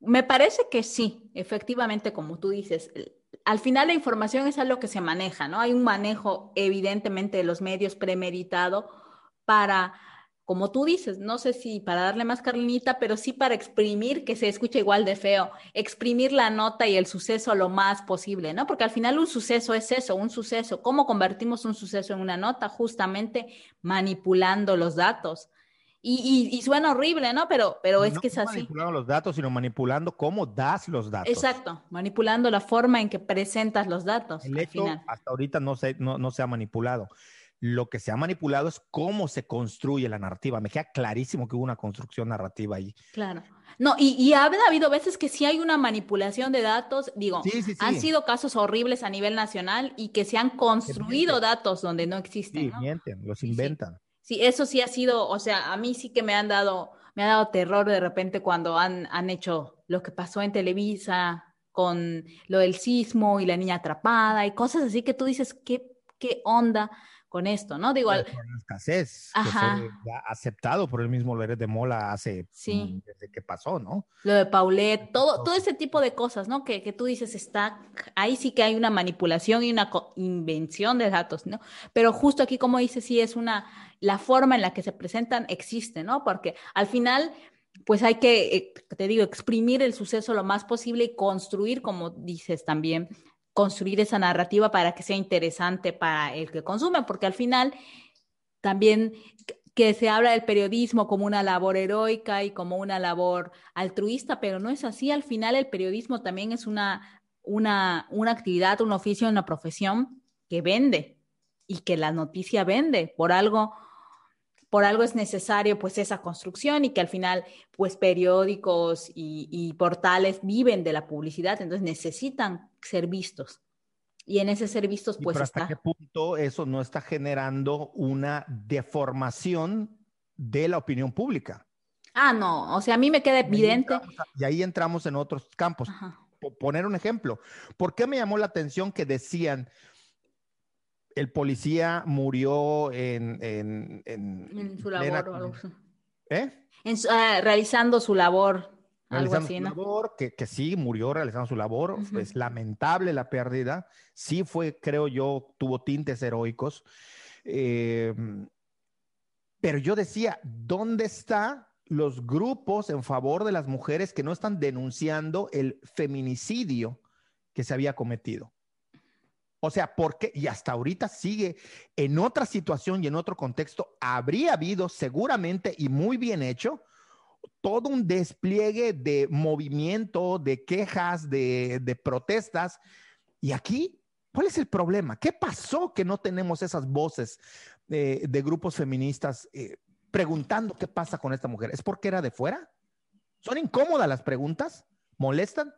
me parece que sí, efectivamente, como tú dices, al final la información es algo que se maneja, ¿no? Hay un manejo evidentemente de los medios premeditado para como tú dices, no sé si para darle más carlinita, pero sí para exprimir que se escuche igual de feo, exprimir la nota y el suceso lo más posible, ¿no? Porque al final un suceso es eso, un suceso. ¿Cómo convertimos un suceso en una nota? Justamente manipulando los datos. Y, y, y suena horrible, ¿no? Pero, pero es no que es así. manipulando los datos, sino manipulando cómo das los datos. Exacto, manipulando la forma en que presentas los datos. El hecho hasta ahorita no se, no, no se ha manipulado lo que se ha manipulado es cómo se construye la narrativa. Me queda clarísimo que hubo una construcción narrativa ahí. Claro. No, y, y ha habido veces que sí hay una manipulación de datos, digo, sí, sí, sí. han sido casos horribles a nivel nacional y que se han construido datos donde no existen. Sí, ¿no? mienten, los inventan. Sí, eso sí ha sido, o sea, a mí sí que me han dado, me ha dado terror de repente cuando han, han hecho lo que pasó en Televisa con lo del sismo y la niña atrapada y cosas así que tú dices, ¿qué, qué onda? Con esto, ¿no? Digo, al... la escasez, Ajá. que fue ya aceptado por el mismo Loret de Mola hace, sí. desde que pasó, ¿no? Lo de Paulette, todo, todo ese tipo de cosas, ¿no? Que, que tú dices, está, ahí sí que hay una manipulación y una invención de datos, ¿no? Pero justo aquí, como dices, sí es una, la forma en la que se presentan existe, ¿no? Porque al final, pues hay que, eh, te digo, exprimir el suceso lo más posible y construir, como dices también, construir esa narrativa para que sea interesante para el que consume, porque al final también que se habla del periodismo como una labor heroica y como una labor altruista, pero no es así. Al final el periodismo también es una, una, una actividad, un oficio, una profesión que vende y que la noticia vende. Por algo, por algo es necesario pues esa construcción y que al final pues periódicos y, y portales viven de la publicidad, entonces necesitan ser vistos. Y en ese ser vistos, pues pero está. ¿Hasta qué punto eso no está generando una deformación de la opinión pública? Ah, no, o sea, a mí me queda Y ahí evidente. entramos Y ahí entramos en otros campos. Ajá. Poner un ejemplo. ¿Por qué me llamó la atención que decían el policía murió en... en, en- En su plena labor o algo así. ¿Eh? En ah, realizando su labor, realizando así, su ¿no? labor, que, que sí murió realizando su labor, es lamentable la pérdida, sí fue, creo yo, tuvo tintes heroicos, Eh, pero yo decía, ¿dónde están los grupos en favor de las mujeres que no están denunciando el feminicidio que se había cometido? O sea, ¿por qué? Y hasta ahorita sigue en otra situación y en otro contexto, habría habido seguramente y muy bien hecho todo un despliegue de movimiento, de quejas, de, de protestas. Y aquí, ¿cuál es el problema? ¿Qué pasó que no tenemos esas voces eh, de grupos feministas eh, preguntando qué pasa con esta mujer? ¿Es porque era de fuera? ¿Son incómodas las preguntas? ¿Molestan?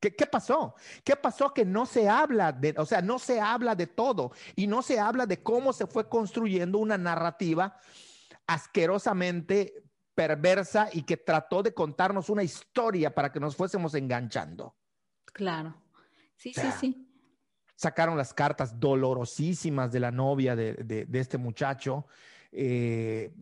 ¿Qué, ¿Qué, pasó? ¿Qué pasó que no se habla de, o sea, no se habla de todo y no se habla de cómo se fue construyendo una narrativa asquerosamente perversa y que trató de contarnos una historia para que nos fuésemos enganchando. Claro. Sí, O sea, sí, sí. Sacaron las cartas dolorosísimas de la novia de, de, de este muchacho. Eh,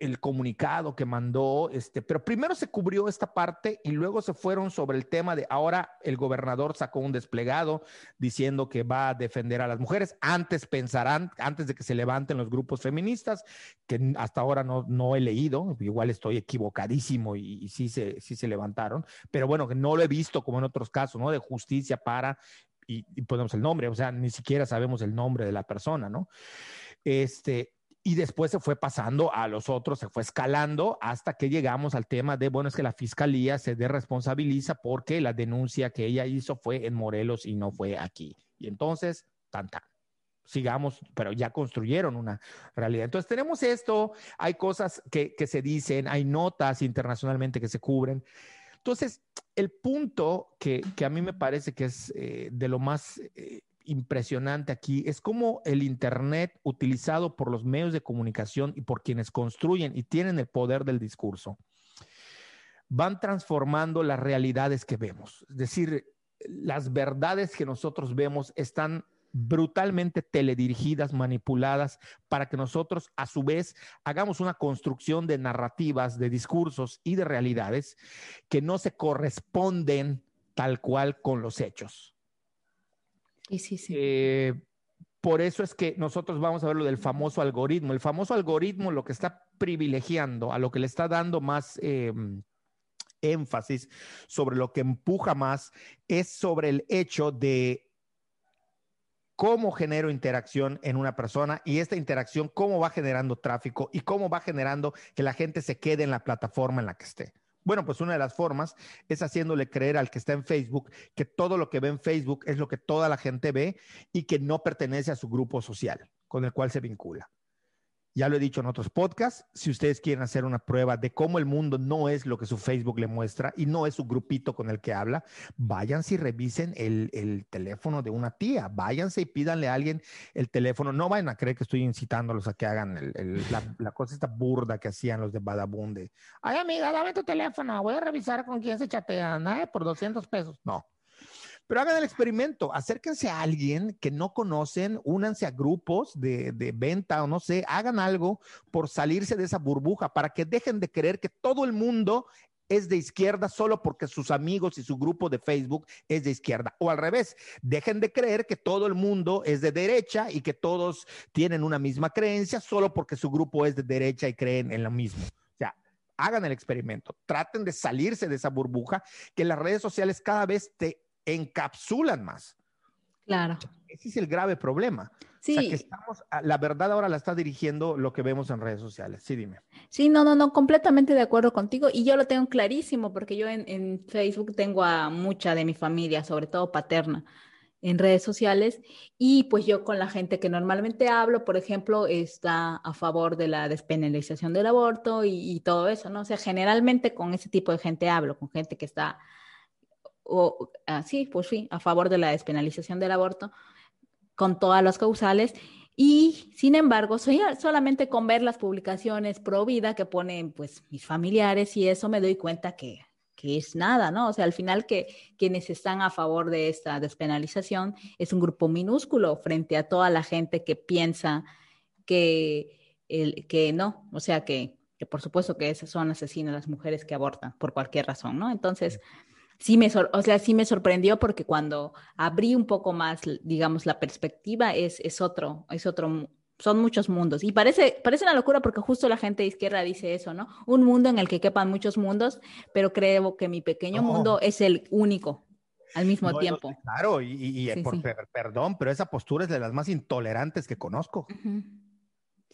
el comunicado que mandó, este, pero primero se cubrió esta parte y luego se fueron sobre el tema de ahora el gobernador sacó un desplegado diciendo que va a defender a las mujeres. Antes pensarán, antes de que se levanten los grupos feministas, que hasta ahora no, no he leído, igual estoy equivocadísimo y, sí, se, sí se levantaron, pero bueno, no lo he visto como en otros casos, ¿no? De justicia para, y, y ponemos el nombre, o sea, ni siquiera sabemos el nombre de la persona, ¿no? Este, y después se fue pasando a los otros, se fue escalando hasta que llegamos al tema de, bueno, es que la fiscalía se desresponsabiliza porque la denuncia que ella hizo fue en Morelos y no fue aquí. Y entonces, tan, tan. Sigamos, pero ya construyeron una realidad. Entonces tenemos esto, hay cosas que, se dicen, hay notas internacionalmente que se cubren. Entonces, el punto que, que a mí me parece que es eh, de lo más eh, impresionante aquí es cómo el Internet utilizado por los medios de comunicación y por quienes construyen y tienen el poder del discurso, van transformando las realidades que vemos. Es decir, las verdades que nosotros vemos están brutalmente teledirigidas, manipuladas, para que nosotros a su vez hagamos una construcción de narrativas, de discursos y de realidades que no se corresponden tal cual con los hechos. Sí, sí, sí. Eh, por eso es que nosotros vamos a ver lo del famoso algoritmo. El famoso algoritmo lo que está privilegiando, a lo que le está dando más eh, énfasis, sobre lo que empuja más, es sobre el hecho de cómo genero interacción en una persona y esta interacción, cómo va generando tráfico y cómo va generando que la gente se quede en la plataforma en la que esté. Bueno, pues una de las formas es haciéndole creer al que está en Facebook que todo lo que ve en Facebook es lo que toda la gente ve y que no pertenece a su grupo social con el cual se vincula. Ya lo he dicho en otros podcasts, si ustedes quieren hacer una prueba de cómo el mundo no es lo que su Facebook le muestra y no es su grupito con el que habla, váyanse y revisen el, el teléfono de una tía, váyanse y pídanle a alguien el teléfono. No vayan a creer que estoy incitándolos a que hagan la, cosa esta burda que hacían los de Badabunde. Ay, amiga, dame tu teléfono, voy a revisar con quién se chatean, ¿eh? por 200 pesos. No. Pero hagan el experimento, acérquense a alguien que no conocen, únanse a grupos de, venta o no sé, hagan algo por salirse de esa burbuja para que dejen de creer que todo el mundo es de izquierda solo porque sus amigos y su grupo de Facebook es de izquierda. O al revés, dejen de creer que todo el mundo es de derecha y que todos tienen una misma creencia solo porque su grupo es de derecha y creen en lo mismo. O sea, hagan el experimento, traten de salirse de esa burbuja que las redes sociales cada vez te encapsulan más. Claro. Ese es el grave problema. O sea, Sí. que estamos, a- la verdad ahora la está dirigiendo lo que vemos en redes sociales. Sí, dime. Sí, no, no, no, completamente de acuerdo contigo. Y yo lo tengo clarísimo porque yo en, en Facebook tengo a mucha de mi familia, sobre todo paterna, en redes sociales. Y pues yo con la gente que normalmente hablo, por ejemplo, está a favor de la despenalización del aborto y, y todo eso, ¿no? O sea, generalmente con ese tipo de gente hablo, con gente que está, o, ah, sí, pues sí, a favor de la despenalización del aborto, con todas las causales. Y sin embargo, soy solamente con ver las publicaciones pro vida que ponen pues mis familiares y eso me doy cuenta que, que es nada, ¿no? O sea, al final que quienes están a favor de esta despenalización es un grupo minúsculo frente a toda la gente que piensa que, el, que no, o sea, que, que por supuesto que esas son asesinas las mujeres que abortan por cualquier razón, ¿no? Entonces, me, sor- o sea, sí me sorprendió porque cuando abrí un poco más, digamos, la perspectiva es, es otro, es otro, son muchos mundos. Y parece, parece una locura porque justo la gente de izquierda dice eso, ¿no? Un mundo en el que quepan muchos mundos, pero creo que mi pequeño mundo es el único al mismo No, tiempo. claro, y, y- y, Sí, por, sí. per- perdón, pero esa postura es de las más intolerantes que conozco.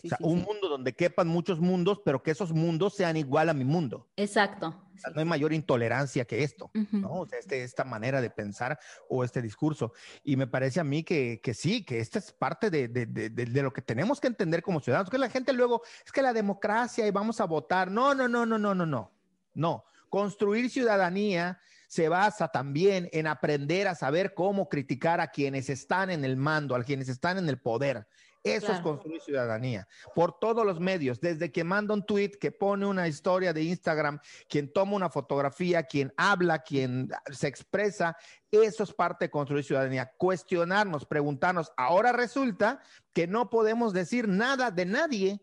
Sí, o sea, sí, un sí. mundo donde quepan muchos mundos, pero que esos mundos sean igual a mi mundo. Exacto. O sea, no hay mayor intolerancia que esto. Ujú. ¿no? O sea, este, esta manera de pensar o este discurso. Y me parece a mí que, que sí, que esta es parte de, de, de, de- de lo que tenemos que entender como ciudadanos. Que la gente luego, es que la democracia y vamos a votar. No, no, no, no, no, no, no. No. Construir ciudadanía se basa también en aprender a saber cómo criticar a quienes están en el mando, a quienes están en el poder. Eso es Claro. construir ciudadanía. Por todos los medios, desde que manda un tweet, que pone una historia de Instagram, quien toma una fotografía, quien habla, quien se expresa, eso es parte de construir ciudadanía. Cuestionarnos, preguntarnos. Ahora resulta que no podemos decir nada de nadie.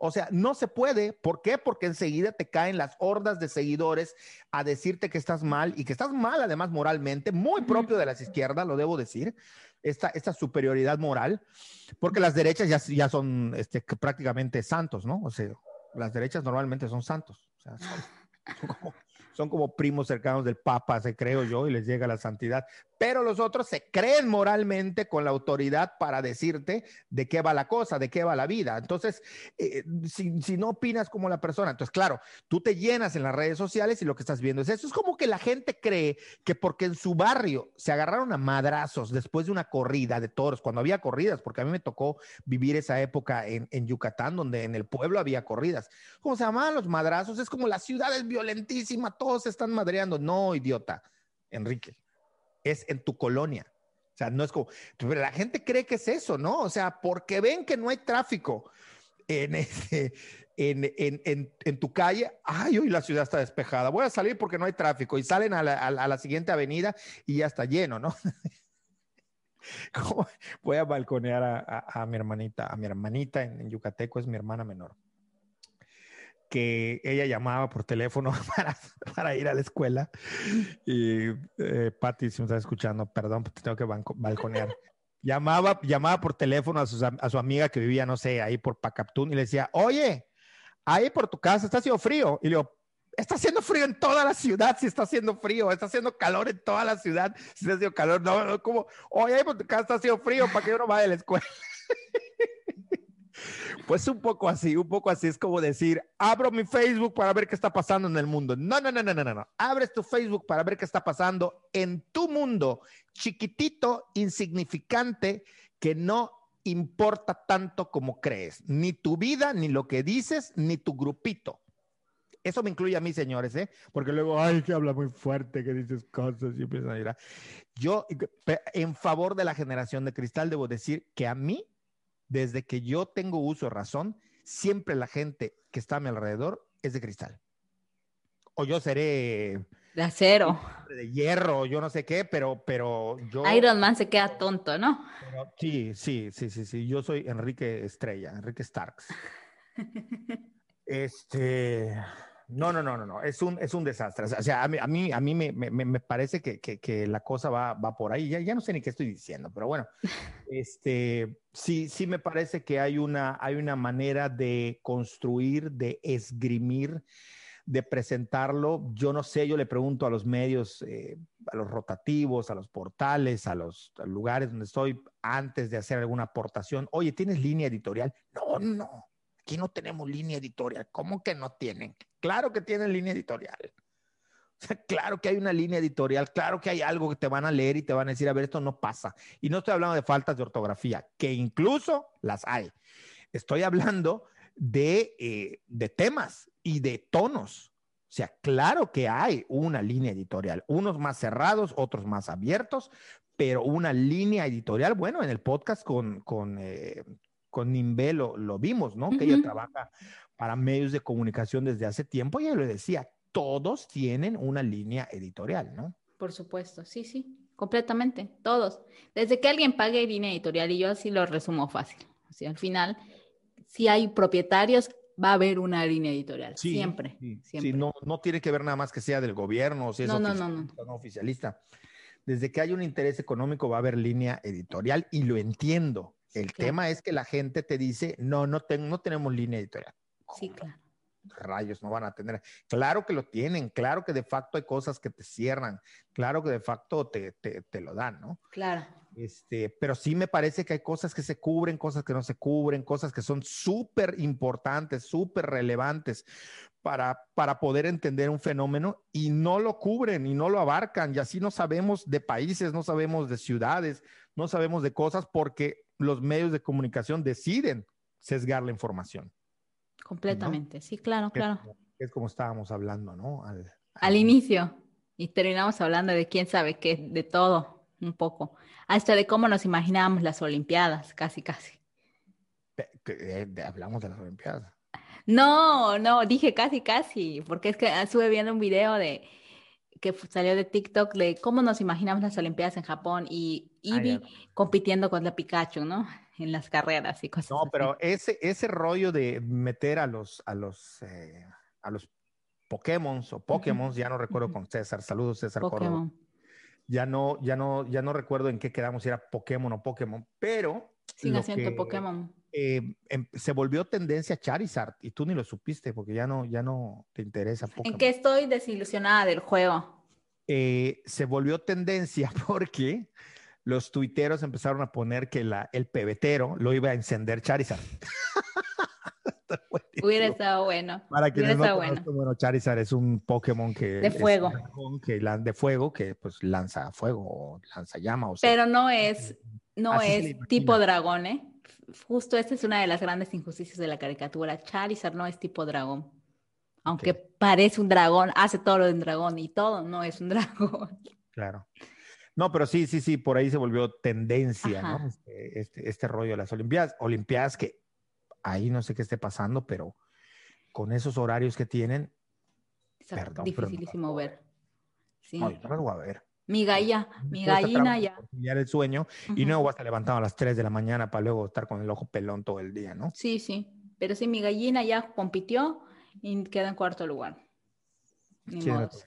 O sea, no se puede. ¿Por qué? Porque enseguida te caen las hordas de seguidores a decirte que estás mal y que estás mal además moralmente, muy propio de las izquierdas, lo debo decir, esta, esta superioridad moral, porque las derechas ya, ya son este, prácticamente santos, ¿no? O sea, las derechas normalmente son santos. O sea, son, son como, son como primos cercanos del Papa, se creo yo, y les llega la santidad. Pero los otros se creen moralmente con la autoridad para decirte de qué va la cosa, de qué va la vida. Entonces, eh, si, no opinas como la persona, entonces, claro, tú te llenas en las redes sociales y lo que estás viendo es eso. Es como que la gente cree que porque en su barrio se agarraron a madrazos después de una corrida de toros, cuando había corridas, porque a mí me tocó vivir esa época en, en Yucatán, donde en el pueblo había corridas. ¿Cómo se llamaban los madrazos? Es como la ciudad es violentísima, todos se están madreando. No, idiota, Enrique, es en tu colonia. O sea, no es como, la gente cree que es eso, ¿no? O sea, porque ven que no hay tráfico en, este, en, en, en, en tu calle, ay, hoy la ciudad está despejada, voy a salir porque no hay tráfico y salen a la, a la- siguiente avenida y ya está lleno, ¿no? Voy a balconear a, a- mi hermanita, a mi hermanita en Yucateco, es mi hermana menor, que ella llamaba por teléfono para, para ir a la escuela y eh, Patti, si me estás escuchando, perdón, te tengo que banco- balconear. Llamaba, llamaba por teléfono a, sus a su amiga que vivía, no sé, ahí por Pacaptún y le decía, oye, ahí por tu casa está haciendo frío. Y le digo, está haciendo frío en toda la ciudad, si está haciendo frío, está haciendo calor en toda la ciudad, si está haciendo calor, no, no, como, oye, ahí por tu casa está haciendo frío para que yo no vaya a la escuela. Pues un poco así, un poco así. Es como decir, abro mi Facebook para ver qué está pasando en el mundo. No, no, no, no, no, no. Abres tu Facebook para ver qué está pasando en tu mundo, chiquitito, insignificante, que no importa tanto como crees. Ni tu vida, ni lo que dices, ni tu grupito. Eso me incluye a mí, señores, ¿eh? Porque luego, ay, que habla muy fuerte, que dices cosas y empiezan a a- Yo, en favor de la generación de cristal, debo decir que a mí, desde que yo tengo uso de razón, siempre la gente que está a mi alrededor es de cristal. O yo seré De acero. de hierro, yo no sé qué, pero, pero yo. Iron Man se queda tonto, ¿no? pero sí, sí, sí, sí, sí. Yo soy Enrique Estrella, Enrique Starks. Este. No, no, no, no, no. Es un, es un desastre. O sea, a mí, a mí, a mí me, me, me parece que, que, que, la cosa va, va por ahí. Ya, ya no sé ni qué estoy diciendo, pero bueno. Este, sí, sí me parece que hay una, hay una manera de construir, de esgrimir, de presentarlo. Yo no sé, yo le pregunto a los medios, eh, a los rotativos, a los portales, a los a lugares donde estoy, antes de hacer alguna aportación, oye, ¿tienes línea editorial? No, no, aquí no tenemos línea editorial. ¿Cómo que no tienen? Claro que tienen línea editorial. O sea, claro que hay una línea editorial, claro que hay algo que te van a leer y te van a decir, a ver, esto no pasa. Y no estoy hablando de faltas de ortografía, que incluso las hay. Estoy hablando de, eh, de temas y de tonos. O sea, claro que hay una línea editorial, unos más cerrados, otros más abiertos, pero una línea editorial, bueno, en el podcast con, con, eh, con Nimbe lo, lo, vimos, ¿no? Que ella trabaja para medios de comunicación desde hace tiempo y ella le decía, todos tienen una línea editorial, ¿no? Por supuesto, sí, sí, completamente, todos. Desde que alguien pague línea editorial, y yo así lo resumo fácil. O sea, al final, si hay propietarios, va a haber una línea editorial. Sí, siempre. Sí, siempre. sí, no, no tiene que ver nada más que sea del gobierno, o si es No, no, oficialista, no, no. no oficialista. Desde que hay un interés económico va a haber línea editorial y lo entiendo. El Claro. tema es que la gente te dice, no, no, no tenemos línea editorial. Sí, claro. Rayos, no van a tener. Claro que lo tienen, claro que de facto hay cosas que te cierran, claro que de facto te, te, te lo dan, ¿no? Claro. Este, pero sí me parece que hay cosas que se cubren, cosas que no se cubren, cosas que son súper importantes, súper relevantes para, para poder entender un fenómeno y no lo cubren y no lo abarcan. Y así no sabemos de países, no sabemos de ciudades, no sabemos de cosas porque los medios de comunicación deciden sesgar la información. Completamente. Sí, claro, es claro. como- es como estábamos hablando, ¿no? Al, Al inicio. Y terminamos hablando de quién sabe qué, de todo, un poco. Hasta de cómo nos imaginábamos las Olimpiadas, casi, casi. Eh, hablamos de las Olimpiadas. No, no, dije casi, casi, porque es que estuve viendo un video de que salió de TikTok de cómo nos imaginamos las Olimpiadas en Japón y Ah, Eevee ya. compitiendo con la Pikachu, ¿no? En las carreras y cosas No, así. pero ese, ese rollo de meter a los, a los, eh, a los Pokémon o Pokémon, ya no recuerdo con César, saludos César Córdoba. Pokémon. Ya no, ya no, ya no recuerdo en qué quedamos, si era Pokémon o Pokémon, pero Sin acento que, Pokémon. Eh, em- se volvió tendencia Charizard y tú ni lo supiste porque ya no, ya no te interesa En Pokémon. que estoy desilusionada del juego. eh, se volvió tendencia porque los tuiteros empezaron a poner que la, el pebetero lo iba a encender Charizard. Hubiera estado bueno. Para quienes no conozcan, bueno. bueno, Charizard es un Pokémon que De fuego. que de fuego que pues lanza fuego o lanza llama o sea, Pero no es, no es tipo dragón, ¿eh? Justo esta es una de las grandes injusticias de la caricatura. Charizard no es tipo dragón. Aunque parece un dragón, hace todo lo de un dragón y todo no es un dragón. claro. No, pero sí, sí, sí, por ahí se volvió tendencia, Ajá. ¿no? Este, este, este rollo de las Olimpiadas. Olimpiadas que ahí no sé qué esté pasando, pero con esos horarios que tienen, Está Perdón, no dificilísimo ver. Sí. no, yo no las voy a ver. Mi galla, mi Cuesta gallina ya. el sueño y luego vas a levantar a las 3 de la mañana para luego estar con el ojo pelón todo el día, ¿no? Sí, sí. Pero sí, mi gallina ya compitió y queda en cuarto lugar. Ni ¿Quién era modos.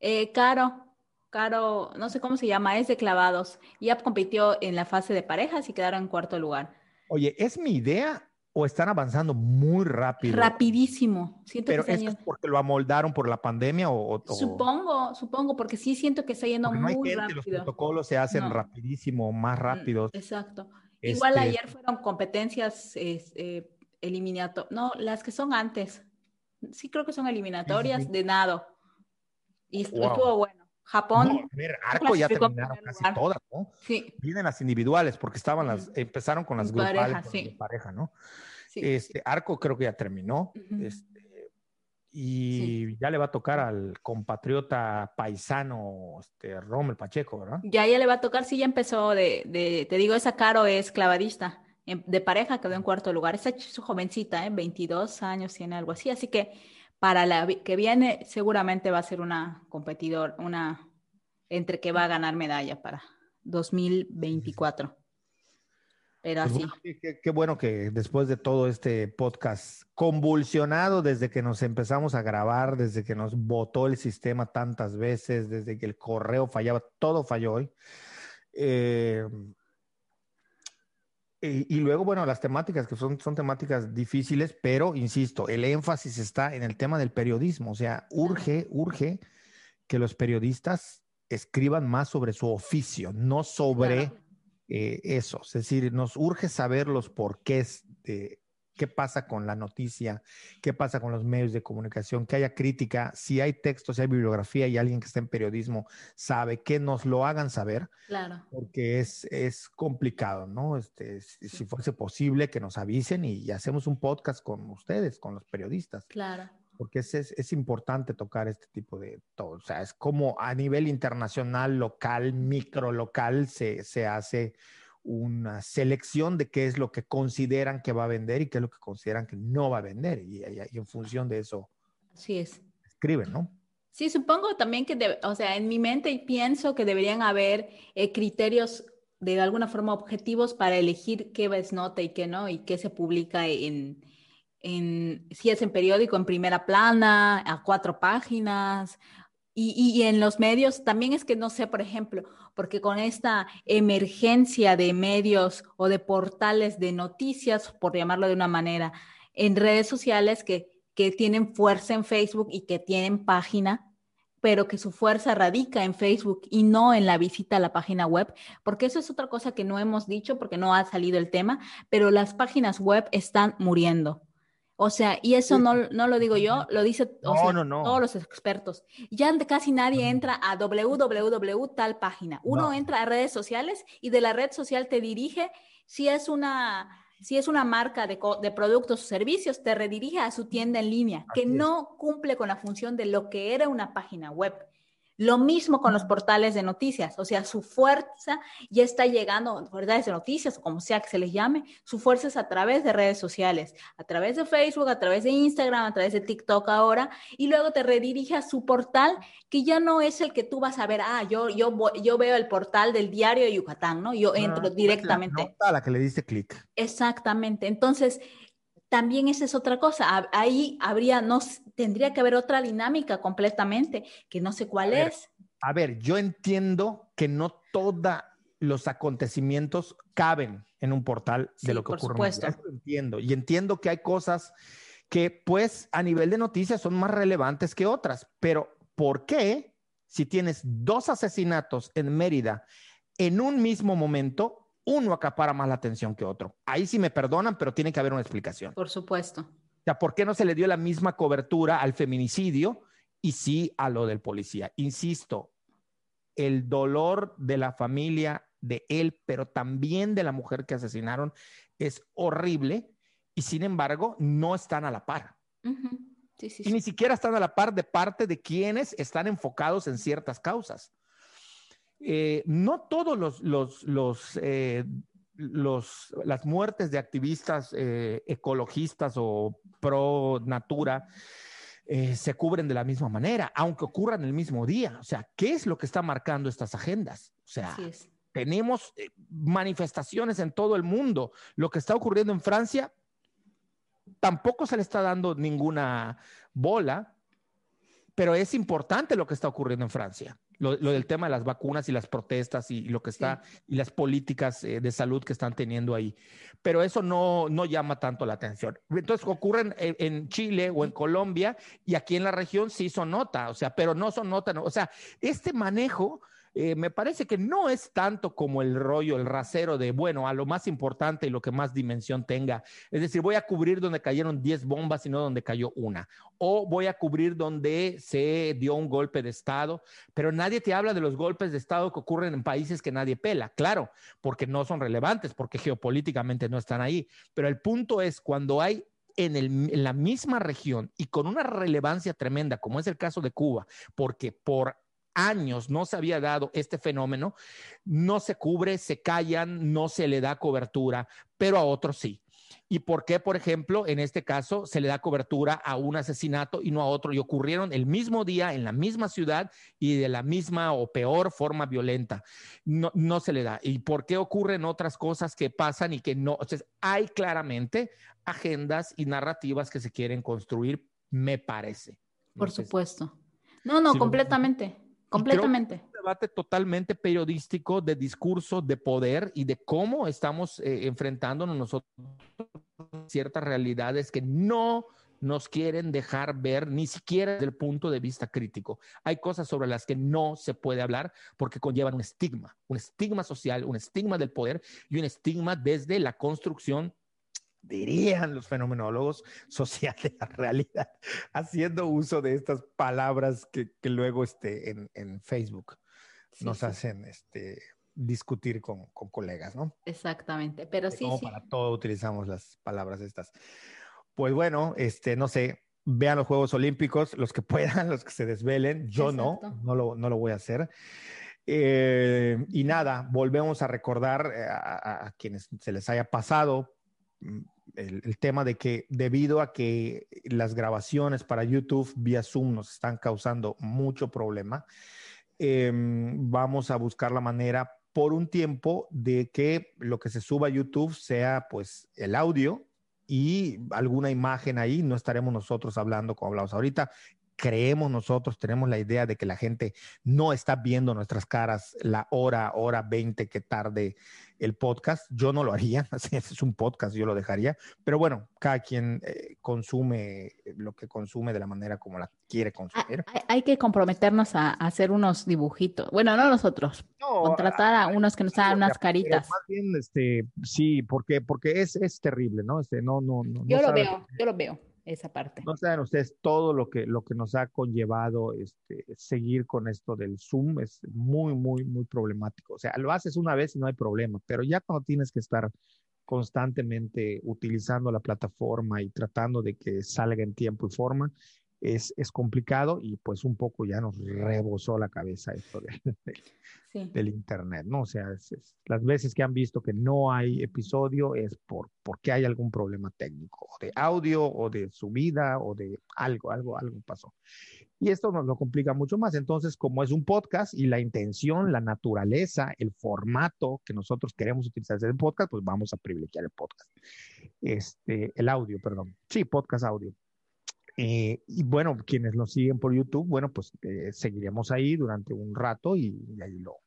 Eh, Caro, Caro, no sé cómo se llama, es de clavados. Ya compitió en la fase de parejas y quedaron en cuarto lugar. Oye, ¿es mi idea o están avanzando muy rápido? Rapidísimo. Siento Pero que está ¿esto es porque lo amoldaron por la pandemia o...? Supongo, supongo, porque sí siento que está yendo porque no hay muy gente, los rápido. protocolos se hacen No. rapidísimo, más Mm, rápidos. Exacto. Igual Este, ayer fueron competencias es, eh, eliminato- no, las que son antes. Sí creo que son eliminatorias sí. de nado. Y Wow. estuvo bueno. Japón, No, arco ya terminaron casi lugar. todas, ¿no? sí, Vienen las individuales porque estaban las, empezaron con las grupales pareja, sí. de pareja, ¿no? Sí. Este arco creo que ya terminó. Este, y ya le va a tocar al compatriota paisano, este, Rommel Pacheco, ¿verdad? Ya ya le va a tocar, sí, ya empezó de, de- te digo, esa Caro es clavadista. En- De pareja quedó en cuarto lugar. Esa su jovencita, ¿eh? 22 años tiene algo así. Así que para la que viene seguramente va a ser una competidor, una entre que va a ganar medalla para 2024. Pero Pues así. bueno, qué, bueno que después de todo este podcast convulsionado desde que nos empezamos a grabar, desde que nos votó el sistema tantas veces, desde que el correo fallaba, todo falló hoy. Eh, Y, y luego, bueno, las temáticas que son, son temáticas difíciles, pero insisto, el énfasis está en el tema del periodismo. O sea, urge, urge que los periodistas escriban más sobre su oficio, no sobre Claro. Eh, eso. Es decir, nos urge saber los porqués de qué pasa con la noticia, qué pasa con los medios de comunicación, que haya crítica, si hay textos, si hay bibliografía y alguien que está en periodismo sabe, que nos lo hagan saber Claro. porque es, es complicado, ¿no? Este, si, si fuese posible que nos avisen y, y hacemos un podcast con ustedes, con los periodistas, Claro. Porque es, es, es importante tocar este tipo de todo. O sea, es como a nivel internacional, local, micro local, se, se hace una selección de qué es lo que consideran que va a vender y qué es lo que consideran que no va a vender. Y, y- y en función de eso Así es. escriben, ¿no? Sí, supongo también que, debe- o sea, en mi mente pienso que deberían haber eh, criterios de alguna forma objetivos para elegir qué es nota y qué no, y qué se publica en, en si es en periódico, en primera plana, a cuatro páginas. Y, y en los medios también es que no sé, por ejemplo, porque con esta emergencia de medios o de portales de noticias, por llamarlo de una manera, en redes sociales que, que tienen fuerza en Facebook y que tienen página, pero que su fuerza radica en Facebook y no en la visita a la página web, porque eso es otra cosa que no hemos dicho porque no ha salido el tema, pero las páginas web están muriendo. O sea, y eso no, no lo digo yo, lo dice o No, sea, no, no. todos los expertos. Ya casi nadie entra a www tal página. Uno No. entra a redes sociales y de la red social te dirige, si es una, si es una marca de, de productos o servicios, te redirige a su tienda en línea, que es. no cumple con la función de lo que era una página web. Lo mismo con los portales de noticias, o sea, su fuerza ya está llegando, portales de noticias o como sea que se les llame, su fuerza es a través de redes sociales, a través de Facebook, a través de Instagram, a través de TikTok ahora, y luego te redirige a su portal que ya no es el que tú vas a ver, ah, yo, yo, voy- yo veo el portal del diario de Yucatán, ¿no? Yo entro Ah, directamente. La nota a la que le diste clic. Exactamente. Entonces, también esa es otra cosa. Ahí habría, no, tendría que haber otra dinámica completamente, que no sé cuál ver, es. A ver, yo entiendo que no todos los acontecimientos caben en un portal Sí, de lo que por ocurre. supuesto. Eso lo entiendo. Y entiendo que hay cosas que, pues, a nivel de noticias son más relevantes que otras. Pero, ¿por qué si tienes dos asesinatos en Mérida en un mismo momento, uno acapara más la atención que otro? Ahí sí me perdonan, pero tiene que haber una explicación. Por supuesto. O sea, ¿por qué no se le dio la misma cobertura al feminicidio y sí a lo del policía? Insisto, el dolor de la familia de él, pero también de la mujer que asesinaron, es horrible y sin embargo no están a la par. Sí, sí, Y sí. ni siquiera están a la par de parte de quienes están enfocados en ciertas causas. Eh, no todos los, los, los, eh, los- las muertes de activistas eh, ecologistas o pro natura se cubren de la misma manera, aunque ocurran el mismo día. O sea, ¿qué es lo que está marcando estas agendas? O sea, tenemos manifestaciones en todo el mundo. Lo que está ocurriendo en Francia tampoco se le está dando ninguna bola, pero es importante lo que está ocurriendo en Francia. Lo, lo del tema de las vacunas y las protestas y, lo que está y las políticas eh, de salud que están teniendo ahí. Pero eso no, no llama tanto la atención. Entonces ocurren en, en Chile o en Colombia y aquí en la región sí son nota, o sea, pero no son nota. no. O sea, este manejo eh, me parece que no es tanto como el rollo, el rasero de, bueno, a lo más importante y lo que más dimensión tenga. Es decir, voy a cubrir donde cayeron 10 bombas y no donde cayó una. O voy a cubrir donde se dio un golpe de Estado, pero nadie te habla de los golpes de Estado que ocurren en países que nadie pela, claro, porque no son relevantes, porque geopolíticamente no están ahí. Pero el punto es cuando hay en, el, en, la misma región y con una relevancia tremenda, como es el caso de Cuba, porque por años no se había dado este fenómeno, no se cubre, se callan, no se le da cobertura, pero a otros sí. ¿Y por qué, por ejemplo, en este caso se le da cobertura a un asesinato y no a otro? Y ocurrieron el mismo día, en la misma ciudad y de la misma o peor forma violenta. No, no se le da. ¿Y por qué ocurren otras cosas que pasan y que no? Sea, hay claramente agendas y narrativas que se quieren construir, me parece. Por supuesto. No, no, Sí, lo- completamente. Completamente. debate totalmente periodístico de discurso, de poder y de cómo estamos eh, enfrentándonos nosotros a ciertas realidades que no nos quieren dejar ver ni siquiera desde el punto de vista crítico. Hay cosas sobre las que no se puede hablar porque conllevan un estigma, un estigma social, un estigma del poder y un estigma desde la construcción dirían los fenomenólogos, social de la realidad, haciendo uso de estas palabras que, que luego este, en, en Facebook Sí, nos sí. hacen este, discutir con, con colegas, ¿no? Exactamente, pero sí, cómo sí. para todo utilizamos las palabras estas. Pues bueno, este, no sé, vean los Juegos Olímpicos, los que puedan, los que se desvelen. Yo no, Exacto. no lo, no lo voy a hacer. Eh, y nada, volvemos a recordar eh, a, a- a quienes se les haya pasado el, el tema de que debido a que las grabaciones para YouTube vía Zoom nos están causando mucho problema, eh, vamos a buscar la manera por un tiempo de que lo que se suba a YouTube sea pues el audio y alguna imagen ahí, no estaremos nosotros hablando como hablamos ahorita. Creemos nosotros, tenemos la idea de que la gente no está viendo nuestras caras la hora, hora 20 que tarde el podcast. Yo no lo haría, es, un podcast, yo lo dejaría. Pero bueno, cada quien eh, consume lo que consume de la manera como la quiere Ah, consumir. Hay, hay que comprometernos a, a hacer unos dibujitos. Bueno, no nosotros, No, contratar a unos que nos hagan unas caritas. Más bien, este, sí, porque, porque es, es terrible, ¿no? Este, no, no, no. Yo no lo veo, yo lo veo, esa parte. No saben ustedes todo lo que, lo que nos ha conllevado este, seguir con esto del Zoom. Es muy, muy, muy problemático. O sea, lo haces una vez y no hay problema, pero ya cuando tienes que estar constantemente utilizando la plataforma y tratando de que salga en tiempo y forma, es, es complicado y pues un poco ya nos rebosó la cabeza esto del, del- Sí. del internet, ¿no? O sea, es- es- las veces que han visto que no hay episodio es por porque hay algún problema técnico, o de audio, o de subida, o de algo, algo, algo pasó. Y esto nos lo complica mucho más. Entonces, como es un podcast y la intención, la naturaleza, el formato que nosotros queremos utilizar en el podcast, pues vamos a privilegiar el podcast. Este, el audio, perdón. Sí, podcast audio. Eh, y bueno, quienes lo siguen por YouTube, bueno, pues eh, seguiremos ahí durante un rato y, y ahí lo,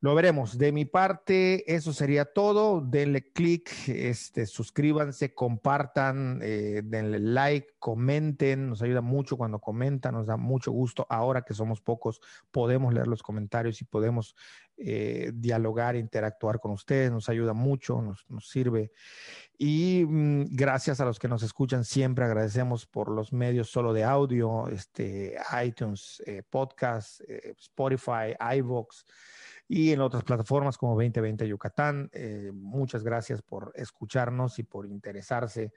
lo veremos. De mi parte, eso sería todo. Denle click, este, suscríbanse, compartan, eh, denle like, comenten. Nos ayuda mucho cuando comentan, nos da mucho gusto. Ahora que somos pocos, podemos leer los comentarios y podemos eh, dialogar, interactuar con ustedes. Nos ayuda mucho, nos, nos sirve. Y mm, gracias a los que nos escuchan siempre, agradecemos por los medios solo de audio, este, iTunes, eh, podcast, eh, Spotify, iVoox y en otras plataformas como 2020 Yucatán. Eh, muchas gracias por escucharnos y por interesarse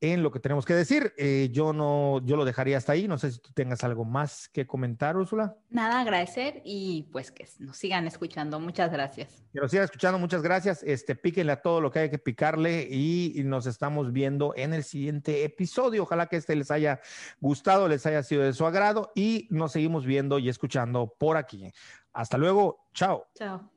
en lo que tenemos que decir. Eh, yo no, yo lo dejaría hasta ahí. No sé si tú tengas algo más que comentar, Úrsula. Nada, agradecer y pues que nos sigan escuchando. Muchas gracias. Que nos sigan escuchando, muchas gracias. Este, píquenle a todo lo que hay que picarle y, y nos estamos viendo en el siguiente episodio. Ojalá que este les haya gustado, les haya sido de su agrado y nos seguimos viendo y escuchando por aquí. Hasta luego, chao. Chao.